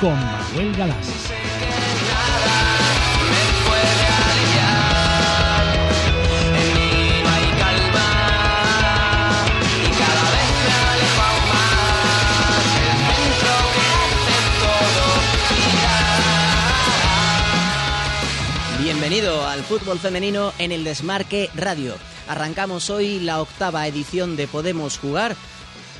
Con Manuel Galán. Bienvenido al fútbol femenino en el Desmarque Radio. Arrancamos hoy la octava edición de Podemos Jugar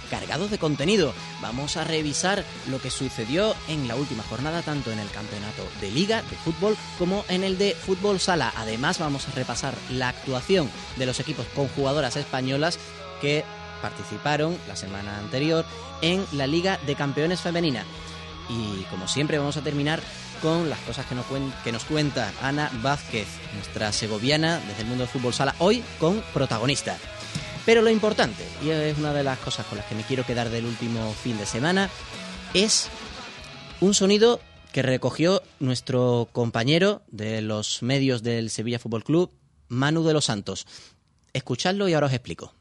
cargados de contenido. Vamos a revisar lo que sucedió en la última jornada, tanto en el campeonato de liga de fútbol como en el de fútbol sala. Además, vamos a repasar la actuación de los equipos con jugadoras españolas que participaron la semana anterior en la Liga de Campeones Femenina. Y como siempre vamos a terminar con las cosas que nos, que cuenta Ana Vázquez, nuestra segoviana desde el mundo del fútbol sala, hoy con protagonista. Pero lo importante, y es una de las cosas con las que me quiero quedar del último fin de semana, es un sonido que recogió nuestro compañero de los medios del Sevilla Fútbol Club, Manu de los Santos. Escuchadlo y ahora os explico.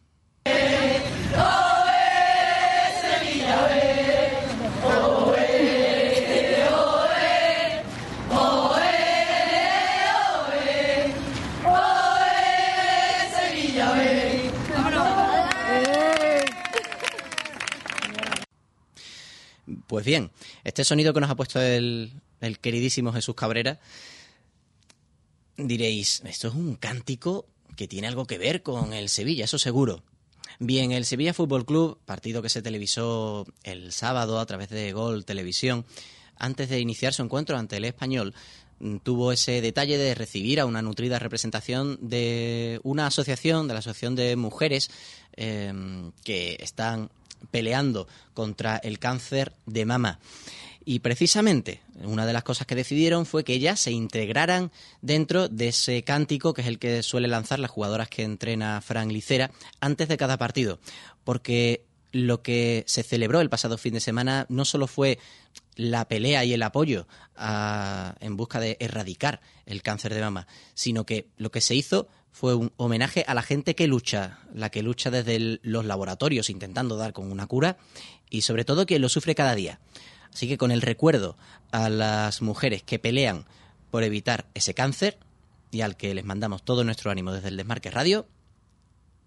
Pues bien, este sonido que nos ha puesto el, queridísimo Jesús Cabrera, diréis, esto es un cántico que tiene algo que ver con el Sevilla, eso seguro. Bien, el Sevilla Fútbol Club, partido que se televisó el sábado a través de Gol Televisión, antes de iniciar su encuentro ante el español, mm, tuvo ese detalle de recibir a una nutrida representación de una asociación, de la Asociación de Mujeres, em, que están peleando contra el cáncer de mama. Y precisamente una de las cosas que decidieron fue que ellas se integraran dentro de ese cántico que es el que suele lanzar las jugadoras que entrena Fran Licera antes de cada partido. Porque lo que se celebró el pasado fin de semana no solo fue la pelea y el apoyo en busca de erradicar el cáncer de mama, sino que lo que se hizo fue un homenaje a la gente que lucha, la que lucha desde los laboratorios intentando dar con una cura y sobre todo quien lo sufre cada día. Así que con el recuerdo a las mujeres que pelean por evitar ese cáncer y al que les mandamos todo nuestro ánimo desde el Desmarque Radio,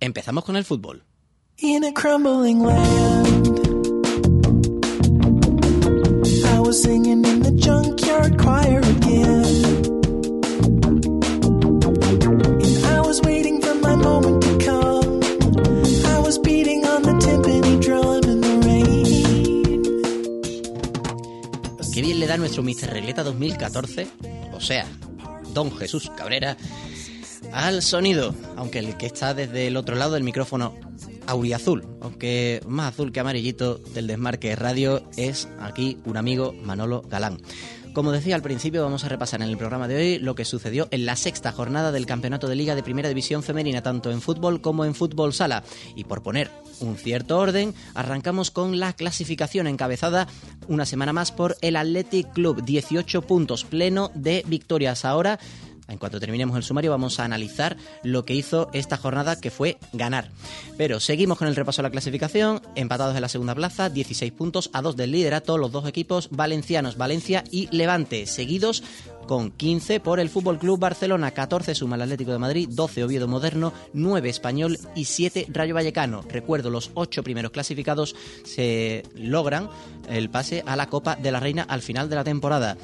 empezamos con el fútbol. Nuestro Mister Regleta 2014, o sea, Don Jesús Cabrera, al sonido, aunque el que está desde el otro lado del micrófono auriazul, aunque más azul que amarillito del desmarque radio, es aquí un amigo Manolo Galán. Como decía al principio, vamos a repasar en el programa de hoy lo que sucedió en la sexta jornada del Campeonato de Liga de Primera División Femenina, tanto en fútbol como en fútbol sala. Y por poner un cierto orden, arrancamos con la clasificación encabezada una semana más por el Athletic Club, 18 puntos, pleno de victorias. Ahora en cuanto terminemos el sumario vamos a analizar lo que hizo esta jornada que fue ganar. Pero seguimos con el repaso de la clasificación, empatados en la segunda plaza, 16 puntos a 2 del liderato, los dos equipos valencianos, Valencia y Levante, seguidos con 15 por el Fútbol Club Barcelona, 14 suma el Atlético de Madrid, 12 Oviedo Moderno, 9 Español y 7 Rayo Vallecano. Recuerdo, los 8 primeros clasificados se logran el pase a la Copa de la Reina al final de la temporada.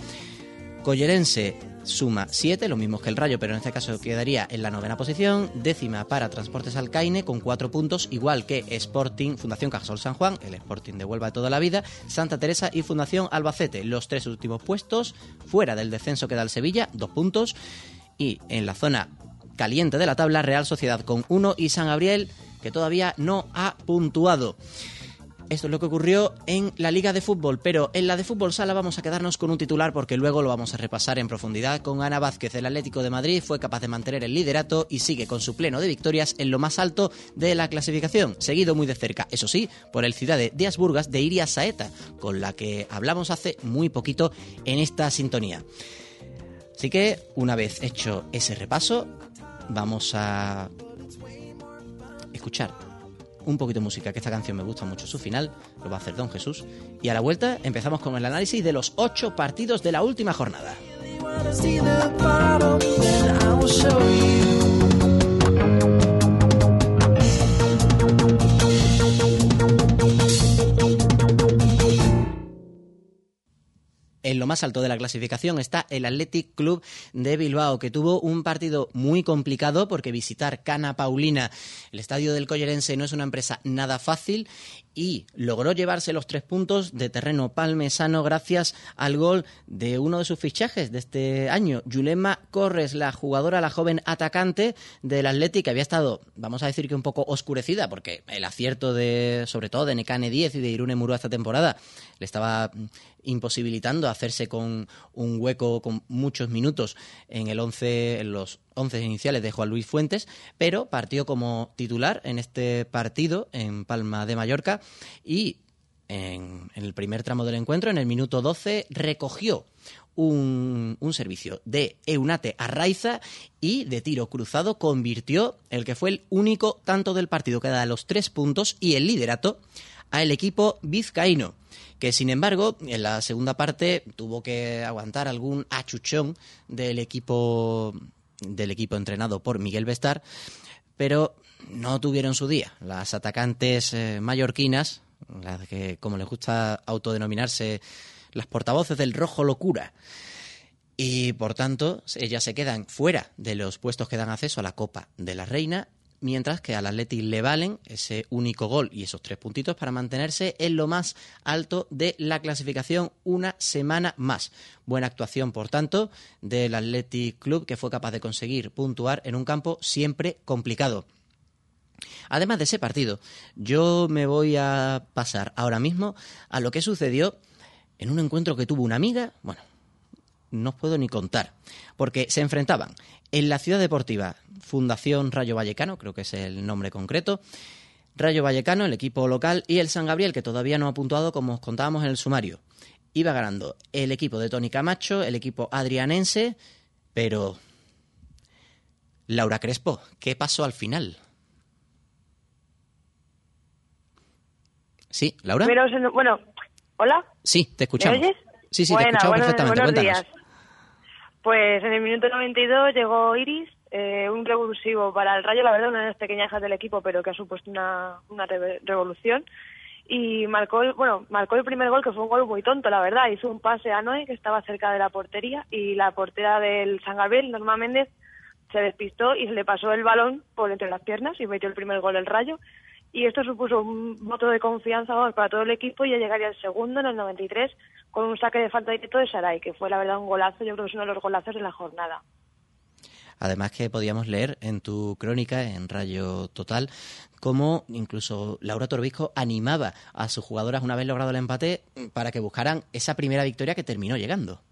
Collerense suma 7, lo mismo que el Rayo, pero en este caso quedaría en la novena posición. Décima para Transportes Alcaine con 4 puntos, igual que Sporting, Fundación Cajasol San Juan, el Sporting de Huelva de toda la vida, Santa Teresa y Fundación Albacete. Los tres últimos puestos, fuera del descenso queda el Sevilla, 2 puntos. Y en la zona caliente de la tabla, Real Sociedad con 1 y San Gabriel, que todavía no ha puntuado. Esto es lo que ocurrió en la Liga de Fútbol, pero en la de Fútbol Sala vamos a quedarnos con un titular porque luego lo vamos a repasar en profundidad con Ana Vázquez. El Atlético de Madrid fue capaz de mantener el liderato y sigue con su pleno de victorias en lo más alto de la clasificación, seguido muy de cerca, eso sí, por el Ciudad de Asburgas de Iria Saeta, con la que hablamos hace muy poquito en esta sintonía. Así que, una vez hecho ese repaso, vamos a escuchar un poquito de música, que esta canción me gusta mucho su final, lo va a hacer Don Jesús. Y a la vuelta empezamos con el análisis de los ocho partidos de la última jornada. En lo más alto de la clasificación está el Athletic Club de Bilbao, que tuvo un partido muy complicado porque visitar Cana Paulina, el estadio del Collerense, no es una empresa nada fácil y logró llevarse los tres puntos de terreno palmesano gracias al gol de uno de sus fichajes de este año, Yulema Corres, la jugadora, la joven atacante del Athletic, que había estado, vamos a decir que un poco oscurecida, porque el acierto de, sobre todo de Necane 10 y de Irune Murúa esta temporada, le estaba imposibilitando hacerse con un hueco con muchos minutos en el once, en los once iniciales de Juan Luis Fuentes, pero partió como titular en este partido en Palma de Mallorca y en, el primer tramo del encuentro, en el minuto 12, recogió un, un, servicio de Eunate Arraiza y de tiro cruzado convirtió el que fue el único tanto del partido que da los tres puntos y el liderato al equipo vizcaíno que sin embargo en la segunda parte tuvo que aguantar algún achuchón del equipo del equipo entrenado por Miguel Bestar, pero no tuvieron su día. Las atacantes eh, mallorquinas, que como les gusta autodenominarse las portavoces del rojo locura, y por tanto ellas se quedan fuera de los puestos que dan acceso a la Copa de la Reina mientras que al Athletic le valen ese único gol y esos tres puntitos para mantenerse en lo más alto de la clasificación una semana más. Buena actuación, por tanto, del Athletic Club que fue capaz de conseguir puntuar en un campo siempre complicado. Además de ese partido, yo me voy a pasar ahora mismo a lo que sucedió en un encuentro que tuvo una amiga, bueno, no os puedo ni contar, porque se enfrentaban en la ciudad deportiva Fundación Rayo Vallecano, creo que es el nombre concreto, Rayo Vallecano, el equipo local, y el San Gabriel, que todavía no ha puntuado como os contábamos en el sumario. Iba ganando el equipo de Tony Camacho, el equipo adrianense, pero... Laura Crespo, ¿qué pasó al final? Sí, Laura. bueno, hola. Sí, te escuchamos. ¿Me oyes? Sí, sí, te escuchamos perfectamente. Buenos días. Pues en el minuto 92 llegó Iris, eh, un revulsivo para el Rayo, la verdad, una de las pequeñas del equipo, pero que ha supuesto una, revolución. Y marcó el, bueno, marcó el primer gol, que fue un gol muy tonto, la verdad. Hizo un pase a Noé, que estaba cerca de la portería, y la portera del San Gabriel, Norma Méndez, se despistó y le pasó el balón por entre las piernas y metió el primer gol el Rayo. Y esto supuso un voto de confianza para todo el equipo y ya llegaría el segundo en el 93 con un saque de falta directo de Saray, que fue la verdad un golazo, yo creo que es uno de los golazos de la jornada. Además que podíamos leer en tu crónica, en Rayo Total, cómo incluso Laura Torbisco animaba a sus jugadoras una vez logrado el empate para que buscaran esa primera victoria que terminó llegando.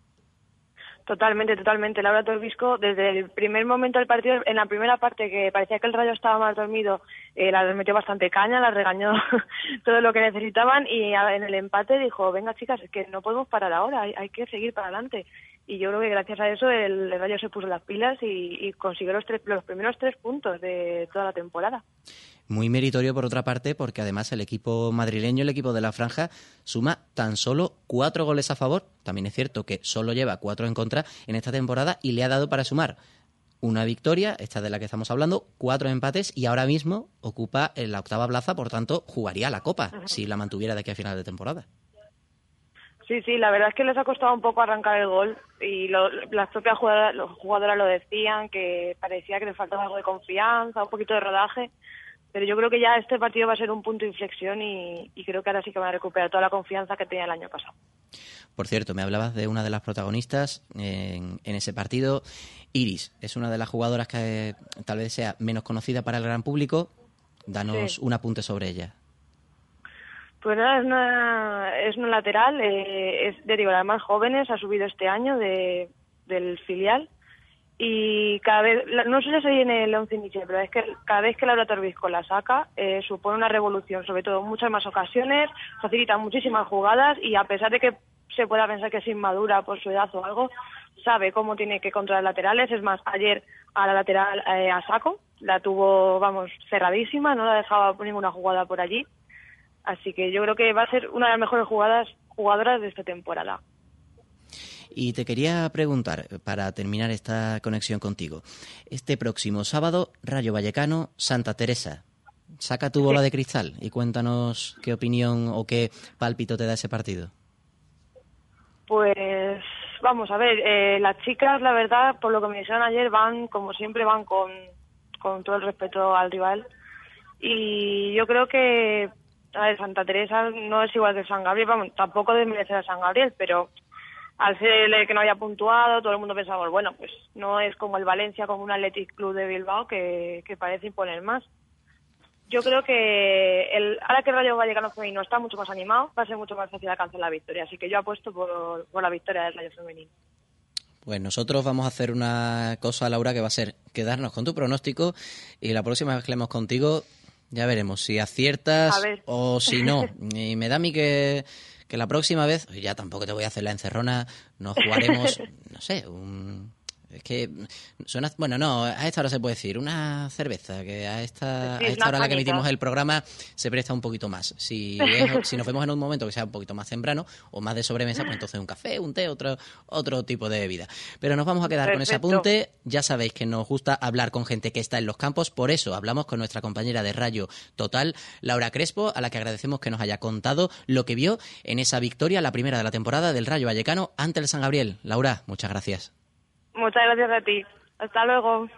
Totalmente, totalmente. Laura Torbisco, desde el primer momento del partido, en la primera parte que parecía que el Rayo estaba más dormido, eh, la metió bastante caña, la regañó todo lo que necesitaban y en el empate dijo, venga chicas, es que no podemos parar ahora, hay, que seguir para adelante. Y yo creo que gracias a eso el, Rayo se puso las pilas y, consiguió los, tres, los primeros tres puntos de toda la temporada. Muy meritorio por otra parte, porque además el equipo madrileño, el equipo de la franja, suma tan solo cuatro goles a favor. También es cierto que solo lleva cuatro en contra en esta temporada y le ha dado para sumar una victoria, esta de la que estamos hablando, cuatro empates y ahora mismo ocupa la octava plaza, por tanto jugaría la Copa si la mantuviera de aquí a final de temporada. Sí, sí, la verdad es que les ha costado un poco arrancar el gol y las propias jugadoras, los jugadoras lo decían, que parecía que les faltaba algo de confianza, un poquito de rodaje pero yo creo que ya este partido va a ser un punto de inflexión y, creo que ahora sí que van a recuperar toda la confianza que tenía el año pasado. Por cierto, me hablabas de una de las protagonistas en, ese partido. Iris es una de las jugadoras que tal vez sea menos conocida para el gran público. Danos un apunte sobre ella. Pues nada, es una, es una lateral, eh, es de digo, las más jóvenes, ha subido este año de, del filial y cada vez, no sé si en el 11 inicial, pero es que cada vez que Laura Torbisco la saca, eh, supone una revolución, sobre todo muchas más ocasiones, facilita muchísimas jugadas y a pesar de que se pueda pensar que es inmadura por su edad o algo, sabe cómo tiene que controlar laterales. Es más, ayer a la lateral eh, a saco la tuvo, vamos, cerradísima, no la dejaba ninguna jugada por allí. Así que yo creo que va a ser una de las mejores jugadas, jugadoras de esta temporada. Y te quería preguntar, para terminar esta conexión contigo, este próximo sábado, Rayo Vallecano, Santa Teresa. Saca tu bola de cristal y cuéntanos qué opinión o qué pálpito te da ese partido. Pues vamos a ver, eh, las chicas, la verdad, por lo que me dijeron ayer, van, como siempre, van con, con todo el respeto al rival. Y yo creo que, a Santa Teresa no es igual que San Gabriel, vamos, tampoco desmerecer a San Gabriel, pero al ser el que no había puntuado, todo el mundo pensaba, bueno, pues no es como el Valencia, como un Athletic Club de Bilbao que, que parece imponer más yo creo que el, ahora que Rayo Vallecano femenino está mucho más animado, va a ser mucho más fácil alcanzar la victoria. Así que yo apuesto por, por la victoria del Rayo femenino. Pues nosotros vamos a hacer una cosa, Laura, que va a ser quedarnos con tu pronóstico y la próxima vez que leemos contigo ya veremos si aciertas o si no. Y me da a mí que, que la próxima vez, ya tampoco te voy a hacer la encerrona, nos jugaremos, no sé, un es que suena. Bueno, no, a esta hora se puede decir una cerveza, que a esta, a esta hora a la que emitimos el programa se presta un poquito más. Si, si nos vemos en un momento que sea un poquito más temprano o más de sobremesa, pues entonces un café, un té, otro, otro tipo de bebida. Pero nos vamos a quedar con ese apunte. Ya sabéis que nos gusta hablar con gente que está en los campos, por eso hablamos con nuestra compañera de Rayo Total, Laura Crespo, a la que agradecemos que nos haya contado lo que vio en esa victoria, la primera de la temporada del Rayo Vallecano ante el San Gabriel. Laura, muchas gracias. Muchas gracias a ti. Hasta luego.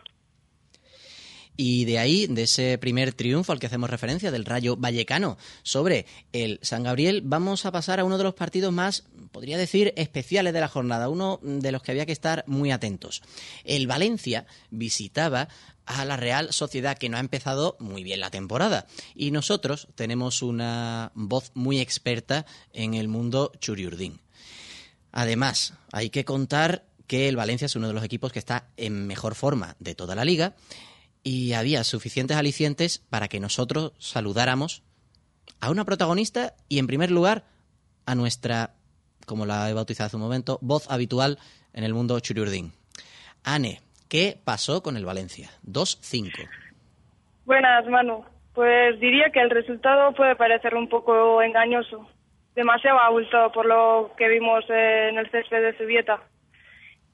Y de ahí, de ese primer triunfo al que hacemos referencia, del Rayo Vallecano sobre el San Gabriel, vamos a pasar a uno de los partidos más, podría decir, especiales de la jornada, uno de los que había que estar muy atentos. El Valencia visitaba a la Real Sociedad, que no ha empezado muy bien la temporada. Y nosotros tenemos una voz muy experta en el mundo churiurdín. Además, hay que contar que el Valencia es uno de los equipos que está en mejor forma de toda la liga y había suficientes alicientes para que nosotros saludáramos a una protagonista y en primer lugar a nuestra, como la he bautizado hace un momento, voz habitual en el mundo churiurdín. Ane, ¿qué pasó con el Valencia? 2-5. Buenas, Manu. Pues diría que el resultado puede parecer un poco engañoso, demasiado abultado por lo que vimos en el césped de Zubieta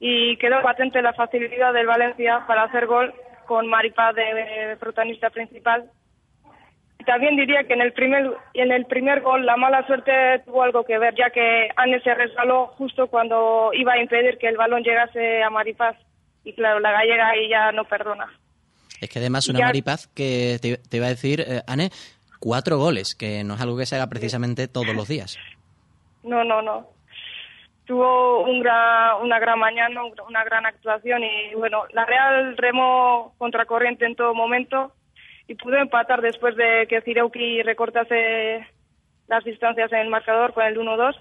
y quedó patente la facilidad del Valencia para hacer gol con Maripaz de, protagonista principal. Y también diría que en el primer en el primer gol la mala suerte tuvo algo que ver, ya que Anne se resbaló justo cuando iba a impedir que el balón llegase a Maripaz. Y claro, la gallega ahí ya no perdona. Es que además una Maripaz que te, iba a decir, eh, Anne, cuatro goles, que no es algo que se haga precisamente todos los días. No, no, no tuvo un una gran mañana, una gran actuación y bueno, la Real remó contracorriente en todo momento y pudo empatar después de que Cireuki recortase las distancias en el marcador con el 1-2,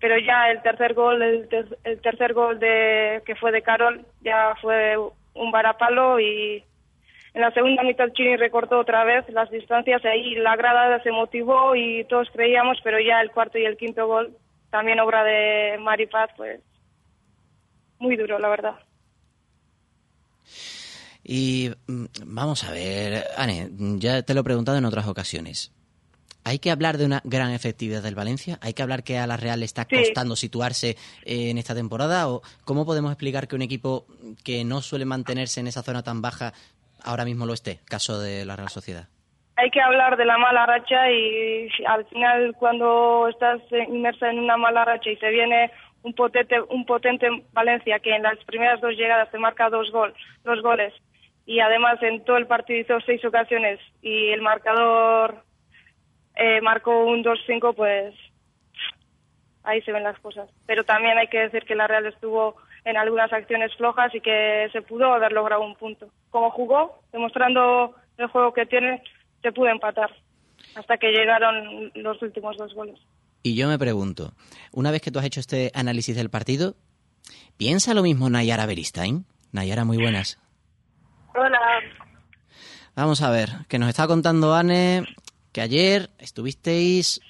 pero ya el tercer gol, el, tercer gol de que fue de Carol ya fue un varapalo y en la segunda mitad Chini recortó otra vez las distancias ahí la grada se motivó y todos creíamos, pero ya el cuarto y el quinto gol también obra de Maripaz, pues muy duro, la verdad. Y mm, vamos a ver, Anne, ya te lo he preguntado en otras ocasiones. ¿Hay que hablar de una gran efectividad del Valencia? ¿Hay que hablar que a la Real le está costando situarse eh, en esta temporada? ¿O cómo podemos explicar que un equipo que no suele mantenerse en esa zona tan baja ahora mismo lo esté? Caso de la Real Sociedad hay que hablar de la mala racha y al final cuando estás inmersa en una mala racha y se viene un potente, un potente Valencia que en las primeras dos llegadas te marca dos, gol, dos goles y además en todo el partido hizo seis ocasiones y el marcador eh, marcó un 2-5, pues ahí se ven las cosas. Pero también hay que decir que la Real estuvo en algunas acciones flojas y que se pudo haber logrado un punto. Como jugó, demostrando el juego que tiene, se pudo empatar hasta que llegaron los últimos dos goles. Y yo me pregunto, una vez que tú has hecho este análisis del partido, ¿piensa lo mismo Nayara Beristain? Nayara, muy buenas. Hola. Vamos a ver, que nos está contando Anne que ayer estuvisteis,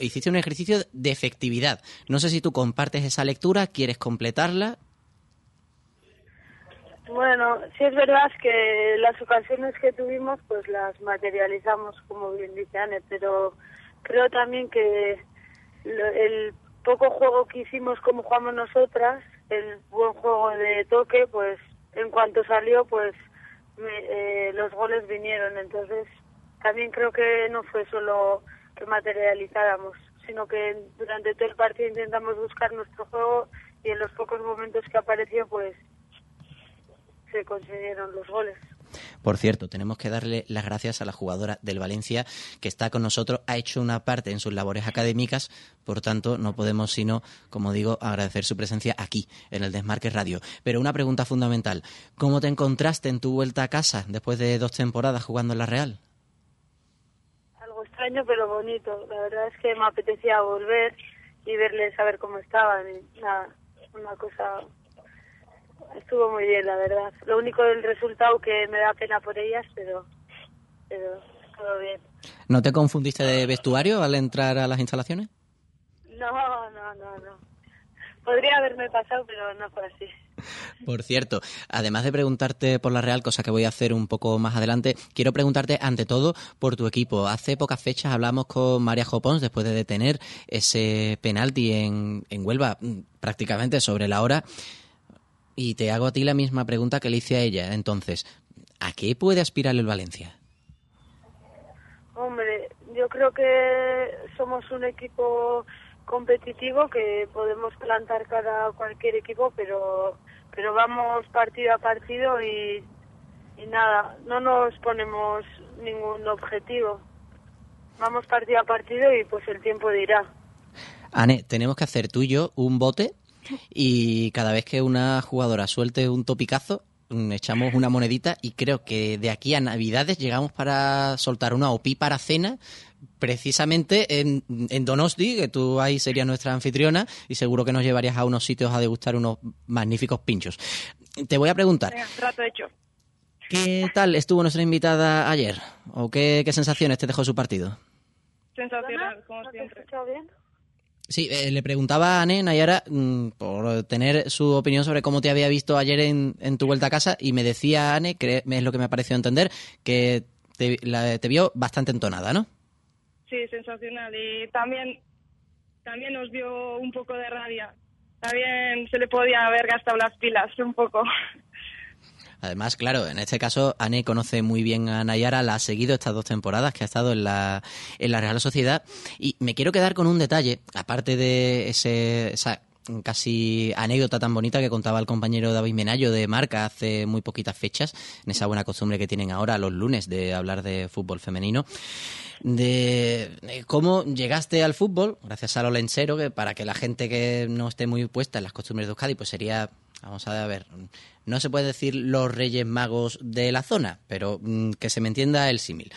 hiciste un ejercicio de efectividad. No sé si tú compartes esa lectura, quieres completarla. Bueno, sí es verdad que las ocasiones que tuvimos pues las materializamos, como bien dice Anne, pero creo también que el poco juego que hicimos como jugamos nosotras, el buen juego de toque, pues en cuanto salió, pues eh, los goles vinieron. Entonces, también creo que no fue solo que materializáramos, sino que durante todo el partido intentamos buscar nuestro juego y en los pocos momentos que apareció, pues se consiguieron los goles. Por cierto, tenemos que darle las gracias a la jugadora del Valencia que está con nosotros, ha hecho una parte en sus labores académicas, por tanto no podemos sino, como digo, agradecer su presencia aquí, en el Desmarque Radio. Pero una pregunta fundamental, ¿cómo te encontraste en tu vuelta a casa después de dos temporadas jugando en la Real? Algo extraño pero bonito, la verdad es que me apetecía volver y verles saber cómo estaban, nada, una cosa estuvo muy bien, la verdad. Lo único del resultado que me da pena por ellas, pero, pero todo bien. ¿No te confundiste de vestuario al entrar a las instalaciones? No, no, no, no. Podría haberme pasado, pero no fue así. Por cierto, además de preguntarte por la Real, cosa que voy a hacer un poco más adelante, quiero preguntarte ante todo por tu equipo. Hace pocas fechas hablamos con María Jopons después de detener ese penalti en, en Huelva mm, prácticamente sobre la hora. Y te hago a ti la misma pregunta que le hice a ella. Entonces, ¿a qué puede aspirar el Valencia? Hombre, yo creo que somos un equipo competitivo que podemos plantar cada cualquier equipo, pero pero vamos partido a partido y, y nada, no nos ponemos ningún objetivo. Vamos partido a partido y pues el tiempo dirá. Ane, tenemos que hacer tú y yo un bote y cada vez que una jugadora suelte un topicazo, mm, echamos una monedita y creo que de aquí a Navidades llegamos para soltar una OPI para cena precisamente en, en, Donosti, que tú ahí serías nuestra anfitriona y seguro que nos llevarías a unos sitios a degustar unos magníficos pinchos. Te voy a preguntar. hecho. ¿Qué tal estuvo nuestra invitada ayer? ¿O qué, qué sensaciones te dejó su partido? Sensacional, como siempre. bien? Sí, eh, le preguntaba a Ane Nayara mm, por tener su opinión sobre cómo te había visto ayer en, tu vuelta a casa y me decía Ane, que es lo que me ha parecido entender, que te, te vio bastante entonada, ¿no? Sí, sensacional. Y también, también nos dio un poco de rabia. También se le podía haber gastado las pilas un poco. Además, claro, en este caso, Ane conoce muy bien a Nayara, la ha seguido estas dos temporadas que ha estado en la, en la Real Sociedad. Y me quiero quedar con un detalle, aparte de ese, esa casi anécdota tan bonita que contaba el compañero David Menayo de Marca hace muy poquitas fechas, en esa buena costumbre que tienen ahora los lunes de hablar de fútbol femenino de cómo llegaste al fútbol, gracias a lo lensero, que para que la gente que no esté muy puesta en las costumbres de Euskadi, pues sería Vamos a ver, no se puede decir los reyes magos de la zona, pero mm, que se me entienda el símil.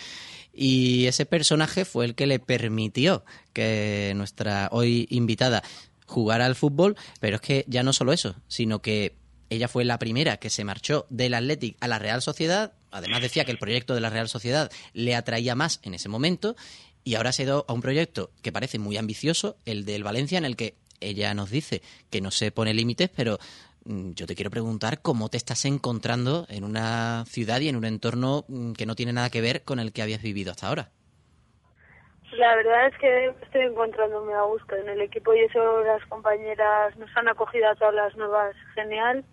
Y ese personaje fue el que le permitió que nuestra hoy invitada jugara al fútbol, pero es que ya no solo eso, sino que ella fue la primera que se marchó del Athletic a la Real Sociedad. Además decía que el proyecto de la Real Sociedad le atraía más en ese momento y ahora se ha a un proyecto que parece muy ambicioso, el del Valencia, en el que ella nos dice que no se pone límites, pero yo te quiero preguntar cómo te estás encontrando en una ciudad y en un entorno mm, que no tiene nada que ver con el que habías vivido hasta ahora. La verdad es que estoy encontrándome a gusto en el equipo y eso las compañeras nos han acogido a todas las nuevas genial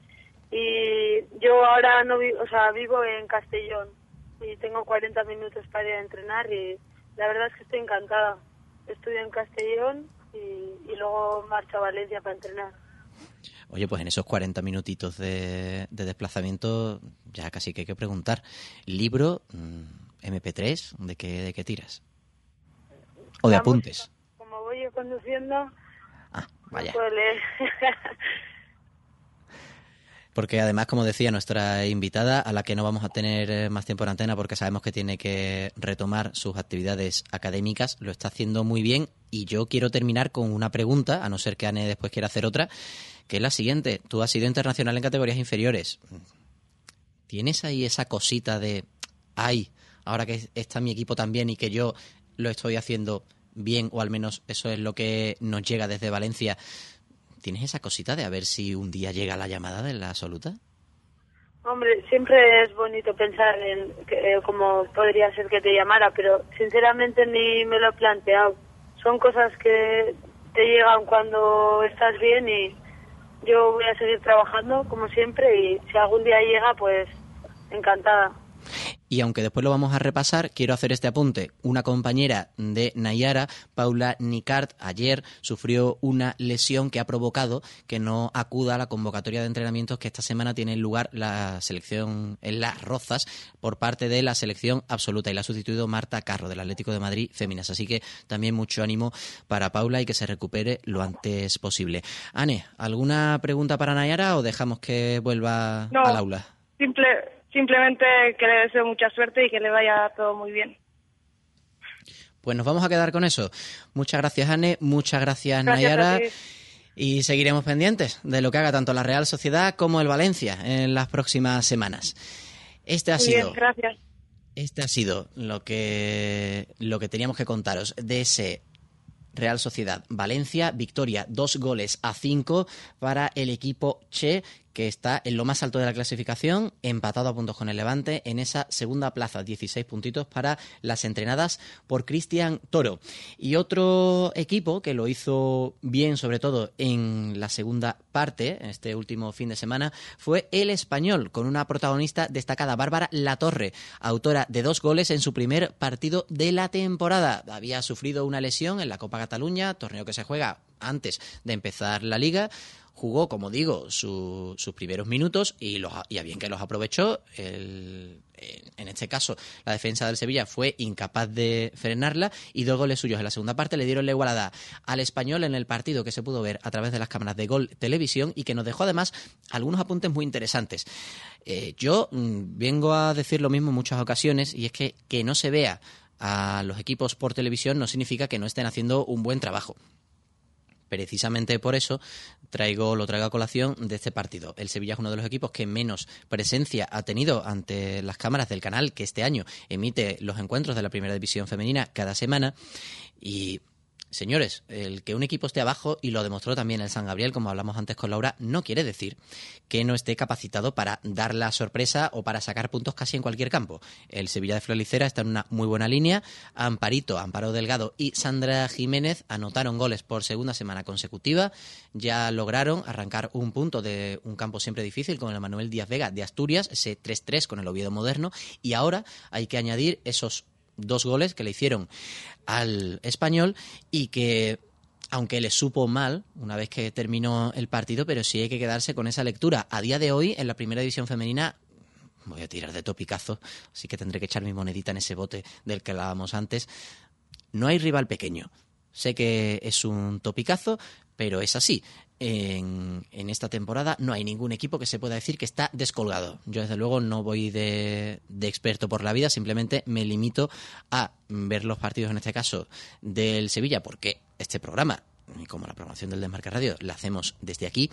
y yo ahora no vivo, o sea, vivo en Castellón y tengo 40 minutos para ir a entrenar y la verdad es que estoy encantada. Estudio en Castellón y, y luego marcho a Valencia para entrenar. Oye, pues en esos 40 minutitos de, desplazamiento ya casi que hay que preguntar. ¿Libro, MP3, mm, de qué, de qué tiras? ¿O de apuntes? Como voy yo conduciendo, ah, vaya. porque además, como decía nuestra invitada, a la que no vamos a tener eh, más tiempo en antena porque sabemos que tiene que retomar sus actividades académicas, lo está haciendo muy bien y yo quiero terminar con una pregunta, a no ser que Anne después quiera hacer otra, que es la siguiente. Tú has sido internacional en categorías inferiores. ¿Tienes ahí esa cosita de, ay, ahora que está mi equipo también y que yo lo estoy haciendo bien, o al menos eso es lo que nos llega desde Valencia, ¿tienes esa cosita de a ver si un día llega la llamada de la absoluta? Hombre, siempre es bonito pensar en eh, cómo podría ser que te llamara, pero sinceramente ni me lo he planteado. Son cosas que te llegan cuando estás bien y yo voy a seguir trabajando como siempre y si algún día llega, pues encantada. Y aunque después lo vamos a repasar, quiero hacer este apunte. Una compañera de Nayara, Paula Nicart, ayer sufrió una lesión que ha provocado que no acuda a la convocatoria de entrenamientos que esta semana tiene lugar la selección en Las Rozas por parte de la selección absoluta y la ha sustituido Marta Carro del Atlético de Madrid Féminas. Así que también mucho ánimo para Paula y que se recupere lo antes posible. Ane, ¿alguna pregunta para Nayara o dejamos que vuelva al aula? Simple, simplemente que le deseo mucha suerte y que le vaya todo muy bien. Pues nos vamos a quedar con eso. Muchas gracias, Anne. Muchas gracias, Nayara. Y seguiremos pendientes de lo que haga tanto la Real Sociedad como el Valencia en las próximas semanas. Este ha sido. gracias. Este ha sido lo que, lo que teníamos que contaros de ese Real Sociedad Valencia, victoria dos goles a cinco para el equipo Che que está en lo más alto de la clasificación, empatado a puntos con el Levante, en esa segunda plaza, 16 puntitos para las entrenadas por Cristian Toro. Y otro equipo que lo hizo bien, sobre todo en la segunda parte, en este último fin de semana, fue el español, con una protagonista destacada, Bárbara Latorre, autora de dos goles en su primer partido de la temporada. Había sufrido una lesión en la Copa Cataluña, torneo que se juega antes de empezar la liga jugó, como digo, sus primeros minutos y, los, y a bien que los aprovechó. en este caso, la defensa del Sevilla fue incapaz de frenarla y dos goles suyos en la segunda parte le dieron la igualada al español en el partido que se pudo ver a través de las cámaras de Gol Televisión y que nos dejó además algunos apuntes muy interesantes. Eh, yo mm, vengo a decir lo mismo en muchas ocasiones y es que que no se vea a los equipos por televisión no significa que no estén haciendo un buen trabajo. Precisamente por eso traigo, lo traigo a colación de este partido. El Sevilla es uno de los equipos que menos presencia ha tenido ante las cámaras del canal que este año emite los encuentros de la primera división femenina cada semana y Señores, el que un equipo esté abajo, y lo demostró también el San Gabriel, como hablamos antes con Laura, no quiere decir que no esté capacitado para dar la sorpresa o para sacar puntos casi en cualquier campo. El Sevilla de Flolicera está en una muy buena línea. Amparito, Amparo Delgado y Sandra Jiménez anotaron goles por segunda semana consecutiva. Ya lograron arrancar un punto de un campo siempre difícil con el Manuel Díaz Vega de Asturias, ese 3-3 con el Oviedo Moderno. Y ahora hay que añadir esos dos goles que le hicieron al español y que aunque le supo mal una vez que terminó el partido, pero sí hay que quedarse con esa lectura. A día de hoy, en la primera división femenina, voy a tirar de topicazo, así que tendré que echar mi monedita en ese bote del que hablábamos antes. No hay rival pequeño. Sé que es un topicazo, pero es así en, esta temporada no hay ningún equipo que se pueda decir que está descolgado. Yo desde luego no voy de, de, experto por la vida, simplemente me limito a ver los partidos, en este caso, del Sevilla, porque este programa como la programación del Desmarque Radio, la hacemos desde aquí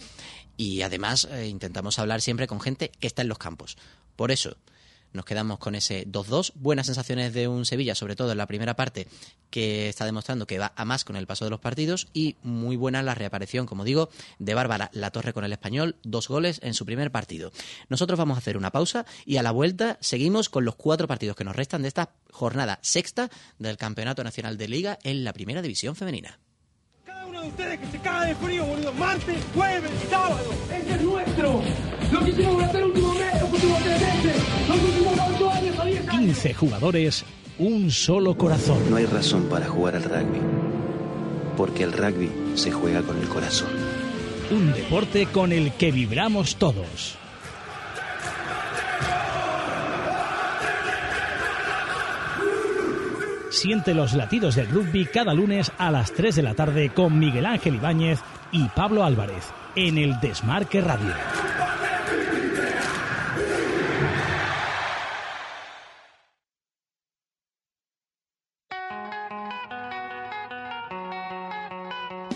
y además eh, intentamos hablar siempre con gente que está en los campos. Por eso, nos quedamos con ese 2-2. Buenas sensaciones de un Sevilla, sobre todo en la primera parte, que está demostrando que va a más con el paso de los partidos. Y muy buena la reaparición, como digo, de Bárbara La Torre con el español. Dos goles en su primer partido. Nosotros vamos a hacer una pausa y a la vuelta seguimos con los cuatro partidos que nos restan de esta jornada sexta del Campeonato Nacional de Liga en la Primera División Femenina de ustedes que se caga de frío, boludo. Martes, jueves, sábado. Este es nuestro. Lo que hicimos durante el último mes, los últimos tres meses, los últimos ocho años diez años. 15 jugadores, un solo corazón. No hay razón para jugar al rugby. Porque el rugby se juega con el corazón. Un deporte con el que vibramos todos. Siente los latidos del rugby cada lunes a las 3 de la tarde con Miguel Ángel Ibáñez y Pablo Álvarez en el Desmarque Radio.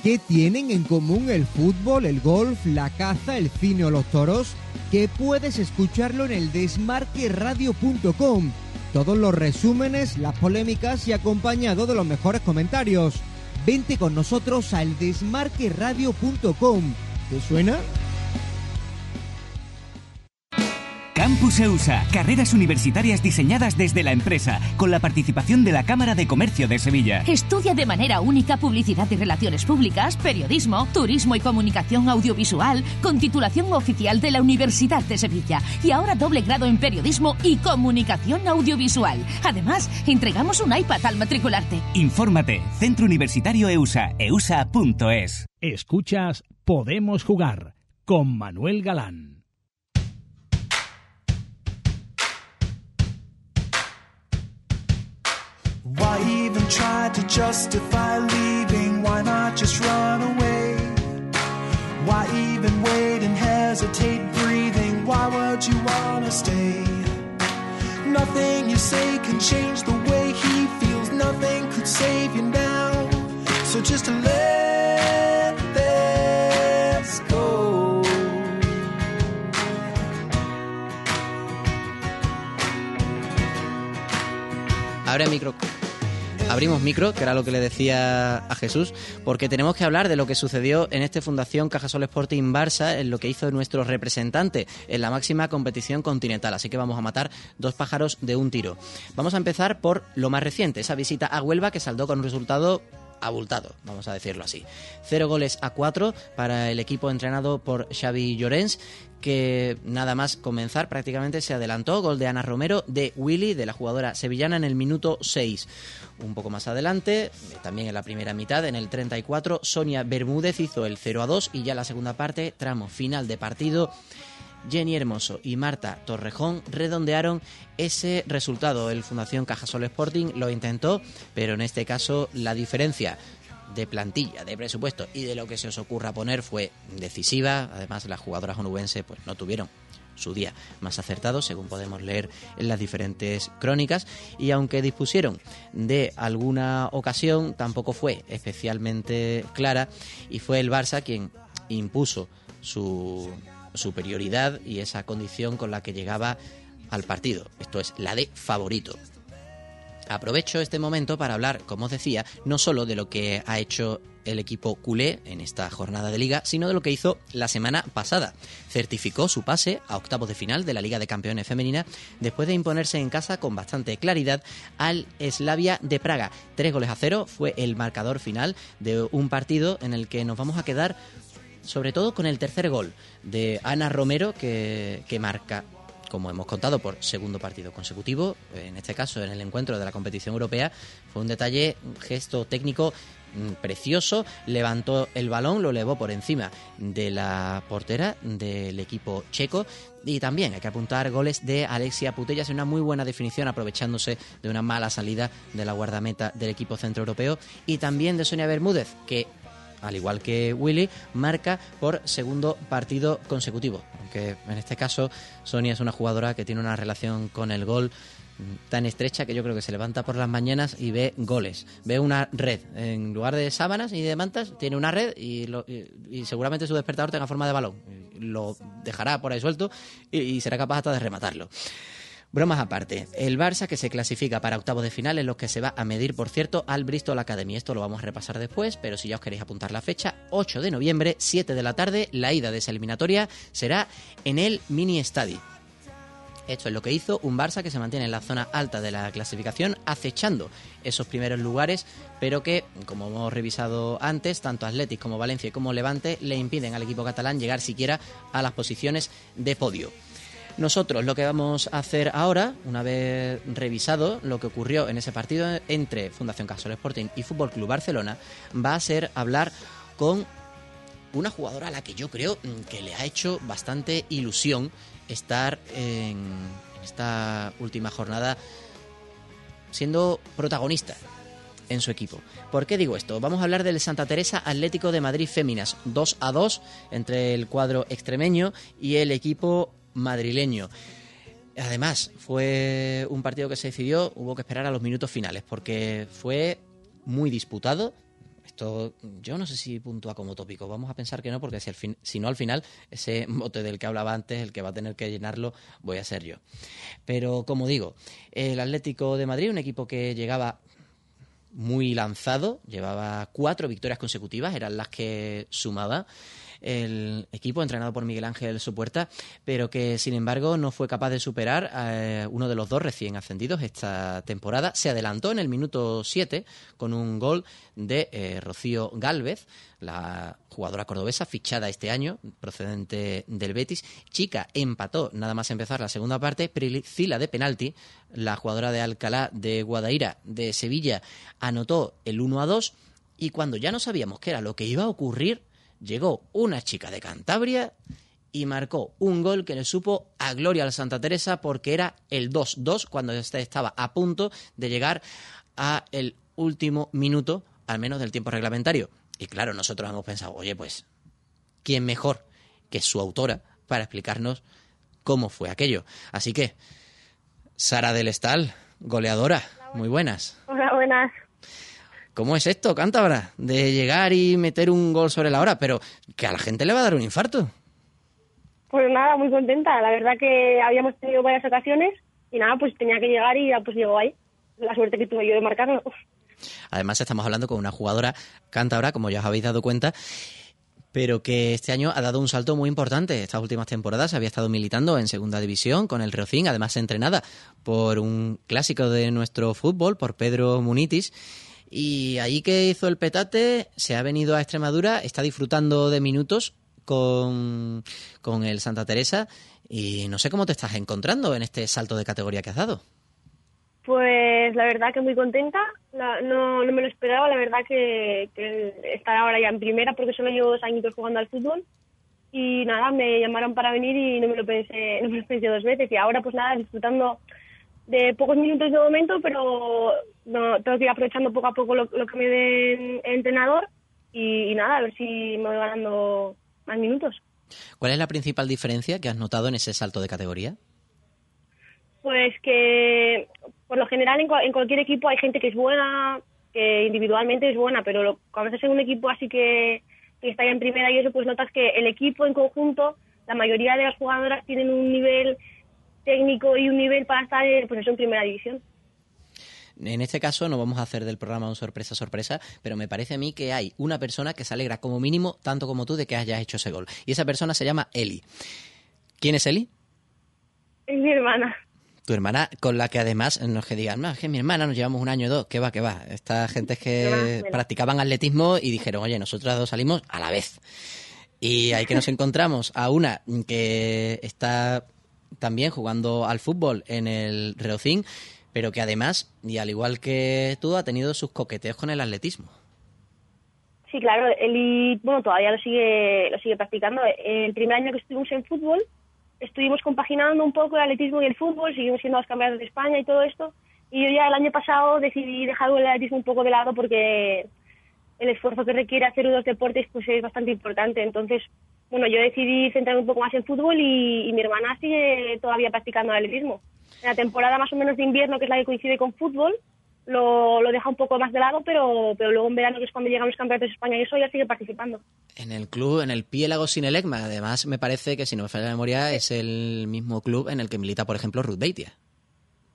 ¿Qué tienen en común el fútbol, el golf, la caza, el cine o los toros? Que puedes escucharlo en el desmarqueradio.com todos los resúmenes, las polémicas y acompañado de los mejores comentarios. Vente con nosotros al desmarqueradio.com. ¿Te suena? Campus EUSA, carreras universitarias diseñadas desde la empresa, con la participación de la Cámara de Comercio de Sevilla. Estudia de manera única publicidad y relaciones públicas, periodismo, turismo y comunicación audiovisual, con titulación oficial de la Universidad de Sevilla y ahora doble grado en periodismo y comunicación audiovisual. Además, entregamos un iPad al matricularte. Infórmate, Centro Universitario EUSA, eusa.es. Escuchas Podemos Jugar con Manuel Galán. Try to justify leaving? Why not just run away? Why even wait and hesitate breathing? Why would you wanna stay? Nothing you say can change the way he feels. Nothing could save you now. So just let this go. Abre micro. Abrimos micro, que era lo que le decía a Jesús, porque tenemos que hablar de lo que sucedió en este Fundación Cajasol Sporting Barça, en lo que hizo nuestro representante en la máxima competición continental. Así que vamos a matar dos pájaros de un tiro. Vamos a empezar por lo más reciente, esa visita a Huelva que saldó con un resultado abultado, vamos a decirlo así. Cero goles a cuatro para el equipo entrenado por Xavi Llorens, que nada más comenzar prácticamente se adelantó. Gol de Ana Romero, de Willy, de la jugadora sevillana, en el minuto 6. Un poco más adelante, también en la primera mitad, en el 34, Sonia Bermúdez hizo el 0 a 2 y ya la segunda parte, tramo final de partido. Jenny Hermoso y Marta Torrejón redondearon ese resultado. El Fundación Cajasol Sporting lo intentó, pero en este caso la diferencia de plantilla, de presupuesto y de lo que se os ocurra poner fue decisiva. Además, las jugadoras onubenses pues, no tuvieron su día más acertado, según podemos leer en las diferentes crónicas, y aunque dispusieron de alguna ocasión, tampoco fue especialmente clara, y fue el Barça quien impuso su superioridad y esa condición con la que llegaba al partido, esto es la de favorito. Aprovecho este momento para hablar, como os decía, no solo de lo que ha hecho el equipo culé en esta jornada de liga, sino de lo que hizo la semana pasada. Certificó su pase a octavos de final de la Liga de Campeones Femenina después de imponerse en casa con bastante claridad al Slavia de Praga. Tres goles a cero fue el marcador final de un partido en el que nos vamos a quedar sobre todo con el tercer gol de Ana Romero que, que marca como hemos contado, por segundo partido consecutivo, en este caso en el encuentro de la competición europea, fue un detalle, un gesto técnico mm, precioso, levantó el balón, lo elevó por encima de la portera del equipo checo. Y también hay que apuntar goles de Alexia Putellas en una muy buena definición aprovechándose de una mala salida de la guardameta del equipo centroeuropeo. Y también de Sonia Bermúdez que al igual que Willy, marca por segundo partido consecutivo. Aunque en este caso Sonia es una jugadora que tiene una relación con el gol tan estrecha que yo creo que se levanta por las mañanas y ve goles. Ve una red. En lugar de sábanas y de mantas, tiene una red y, lo- y- seguramente su despertador tenga forma de balón. Lo dejará por ahí suelto y, y será capaz hasta de rematarlo. Bromas aparte, el Barça que se clasifica para octavos de final en los que se va a medir, por cierto, al Bristol Academy. Esto lo vamos a repasar después, pero si ya os queréis apuntar la fecha, 8 de noviembre, 7 de la tarde, la ida de esa eliminatoria será en el Mini Stadi. Esto es lo que hizo un Barça que se mantiene en la zona alta de la clasificación, acechando esos primeros lugares, pero que, como hemos revisado antes, tanto Atletic como Valencia y como Levante le impiden al equipo catalán llegar siquiera a las posiciones de podio. Nosotros lo que vamos a hacer ahora, una vez revisado lo que ocurrió en ese partido entre Fundación Casol Sporting y Fútbol Club Barcelona, va a ser hablar con una jugadora a la que yo creo mm, que le ha hecho bastante ilusión estar en, en esta última jornada siendo protagonista en su equipo. ¿Por qué digo esto? Vamos a hablar del Santa Teresa Atlético de Madrid Féminas, 2 a 2 entre el cuadro extremeño y el equipo madrileño. Además, fue un partido que se decidió, hubo que esperar a los minutos finales, porque fue muy disputado. Esto yo no sé si puntúa como tópico, vamos a pensar que no, porque si, al fin, si no al final, ese bote del que hablaba antes, el que va a tener que llenarlo, voy a ser yo. Pero como digo, el Atlético de Madrid, un equipo que llegaba muy lanzado, llevaba cuatro victorias consecutivas, eran las que sumaba. El equipo entrenado por Miguel Ángel Supuerta, pero que sin embargo no fue capaz de superar a uno de los dos recién ascendidos esta temporada. Se adelantó en el minuto 7 con un gol de eh, Rocío Galvez, la jugadora cordobesa fichada este año, procedente del Betis. Chica empató nada más empezar la segunda parte, Priscila de penalti, la jugadora de Alcalá de Guadaira de Sevilla, anotó el 1 a 2 y cuando ya no sabíamos qué era lo que iba a ocurrir, llegó una chica de Cantabria y marcó un gol que le supo a Gloria al Santa Teresa porque era el 2-2 cuando este estaba a punto de llegar a el último minuto, al menos del tiempo reglamentario. Y claro, nosotros hemos pensado, oye, pues, ¿quién mejor que su autora para explicarnos cómo fue aquello? Así que, Sara del Estal, goleadora, muy buenas. Hola, buenas. ¿Cómo es esto, cántabra? De llegar y meter un gol sobre la hora, pero que a la gente le va a dar un infarto. Pues nada, muy contenta. La verdad que habíamos tenido varias ocasiones y nada, pues tenía que llegar y ya pues llegó ahí. La suerte que tuve yo de marcarlo. Además, estamos hablando con una jugadora cántabra, como ya os habéis dado cuenta, pero que este año ha dado un salto muy importante. Estas últimas temporadas había estado militando en segunda división con el Reocín, además entrenada por un clásico de nuestro fútbol, por Pedro Munitis. Y ahí que hizo el petate, se ha venido a Extremadura, está disfrutando de minutos con, con el Santa Teresa y no sé cómo te estás encontrando en este salto de categoría que has dado. Pues la verdad que muy contenta, no, no me lo esperaba, la verdad que, estar ahora ya en primera porque solo llevo dos añitos jugando al fútbol. Y nada, me llamaron para venir y no me lo pensé, no me lo pensé dos veces. Y ahora pues nada, disfrutando de pocos minutos de momento, pero no, tengo que ir aprovechando poco a poco lo, que me dé el entrenador y, y nada, a ver si me voy ganando más minutos. ¿Cuál es la principal diferencia que has notado en ese salto de categoría? Pues que por lo general en, cualquier equipo hay gente que es buena, que individualmente es buena, pero cuando estás en un equipo así que, está ya en primera y eso, pues notas que el equipo en conjunto, la mayoría de las jugadoras tienen un nivel técnico y un nivel para estar pues en primera división. En este caso no vamos a hacer del programa un sorpresa sorpresa, pero me parece a mí que hay una persona que se alegra como mínimo tanto como tú de que hayas hecho ese gol. Y esa persona se llama Eli. ¿Quién es Eli? Es mi hermana tu hermana, con la que además nos que digan, no, es que mi hermana nos llevamos un año o dos, que va, que va. Esta gente es que practicaban atletismo y dijeron, oye, nosotras dos salimos a la vez. Y ahí que nos encontramos a una que está también jugando al fútbol en el Reocín, pero que además, y al igual que tú, ha tenido sus coqueteos con el atletismo. Sí, claro, él bueno, todavía lo sigue, lo sigue practicando. El primer año que estuvimos en fútbol, estuvimos compaginando un poco el atletismo y el fútbol, seguimos siendo los campeones de España y todo esto. Y yo ya el año pasado decidí dejar el atletismo un poco de lado porque el esfuerzo que requiere hacer unos deportes pues es bastante importante. Entonces, bueno, yo decidí centrarme un poco más en fútbol y, mi hermana sigue todavía practicando el atletismo. En la temporada más o menos de invierno, que es la que coincide con fútbol, lo, lo deja un poco más de lado, pero, pero luego en verano, que es cuando llegan los campeonatos de España y eso, ya sigue participando. En el club, en el Piélago Sinelecma, además me parece que, si no me falla la memoria, es el mismo club en el que milita, por ejemplo, Ruth Beitia.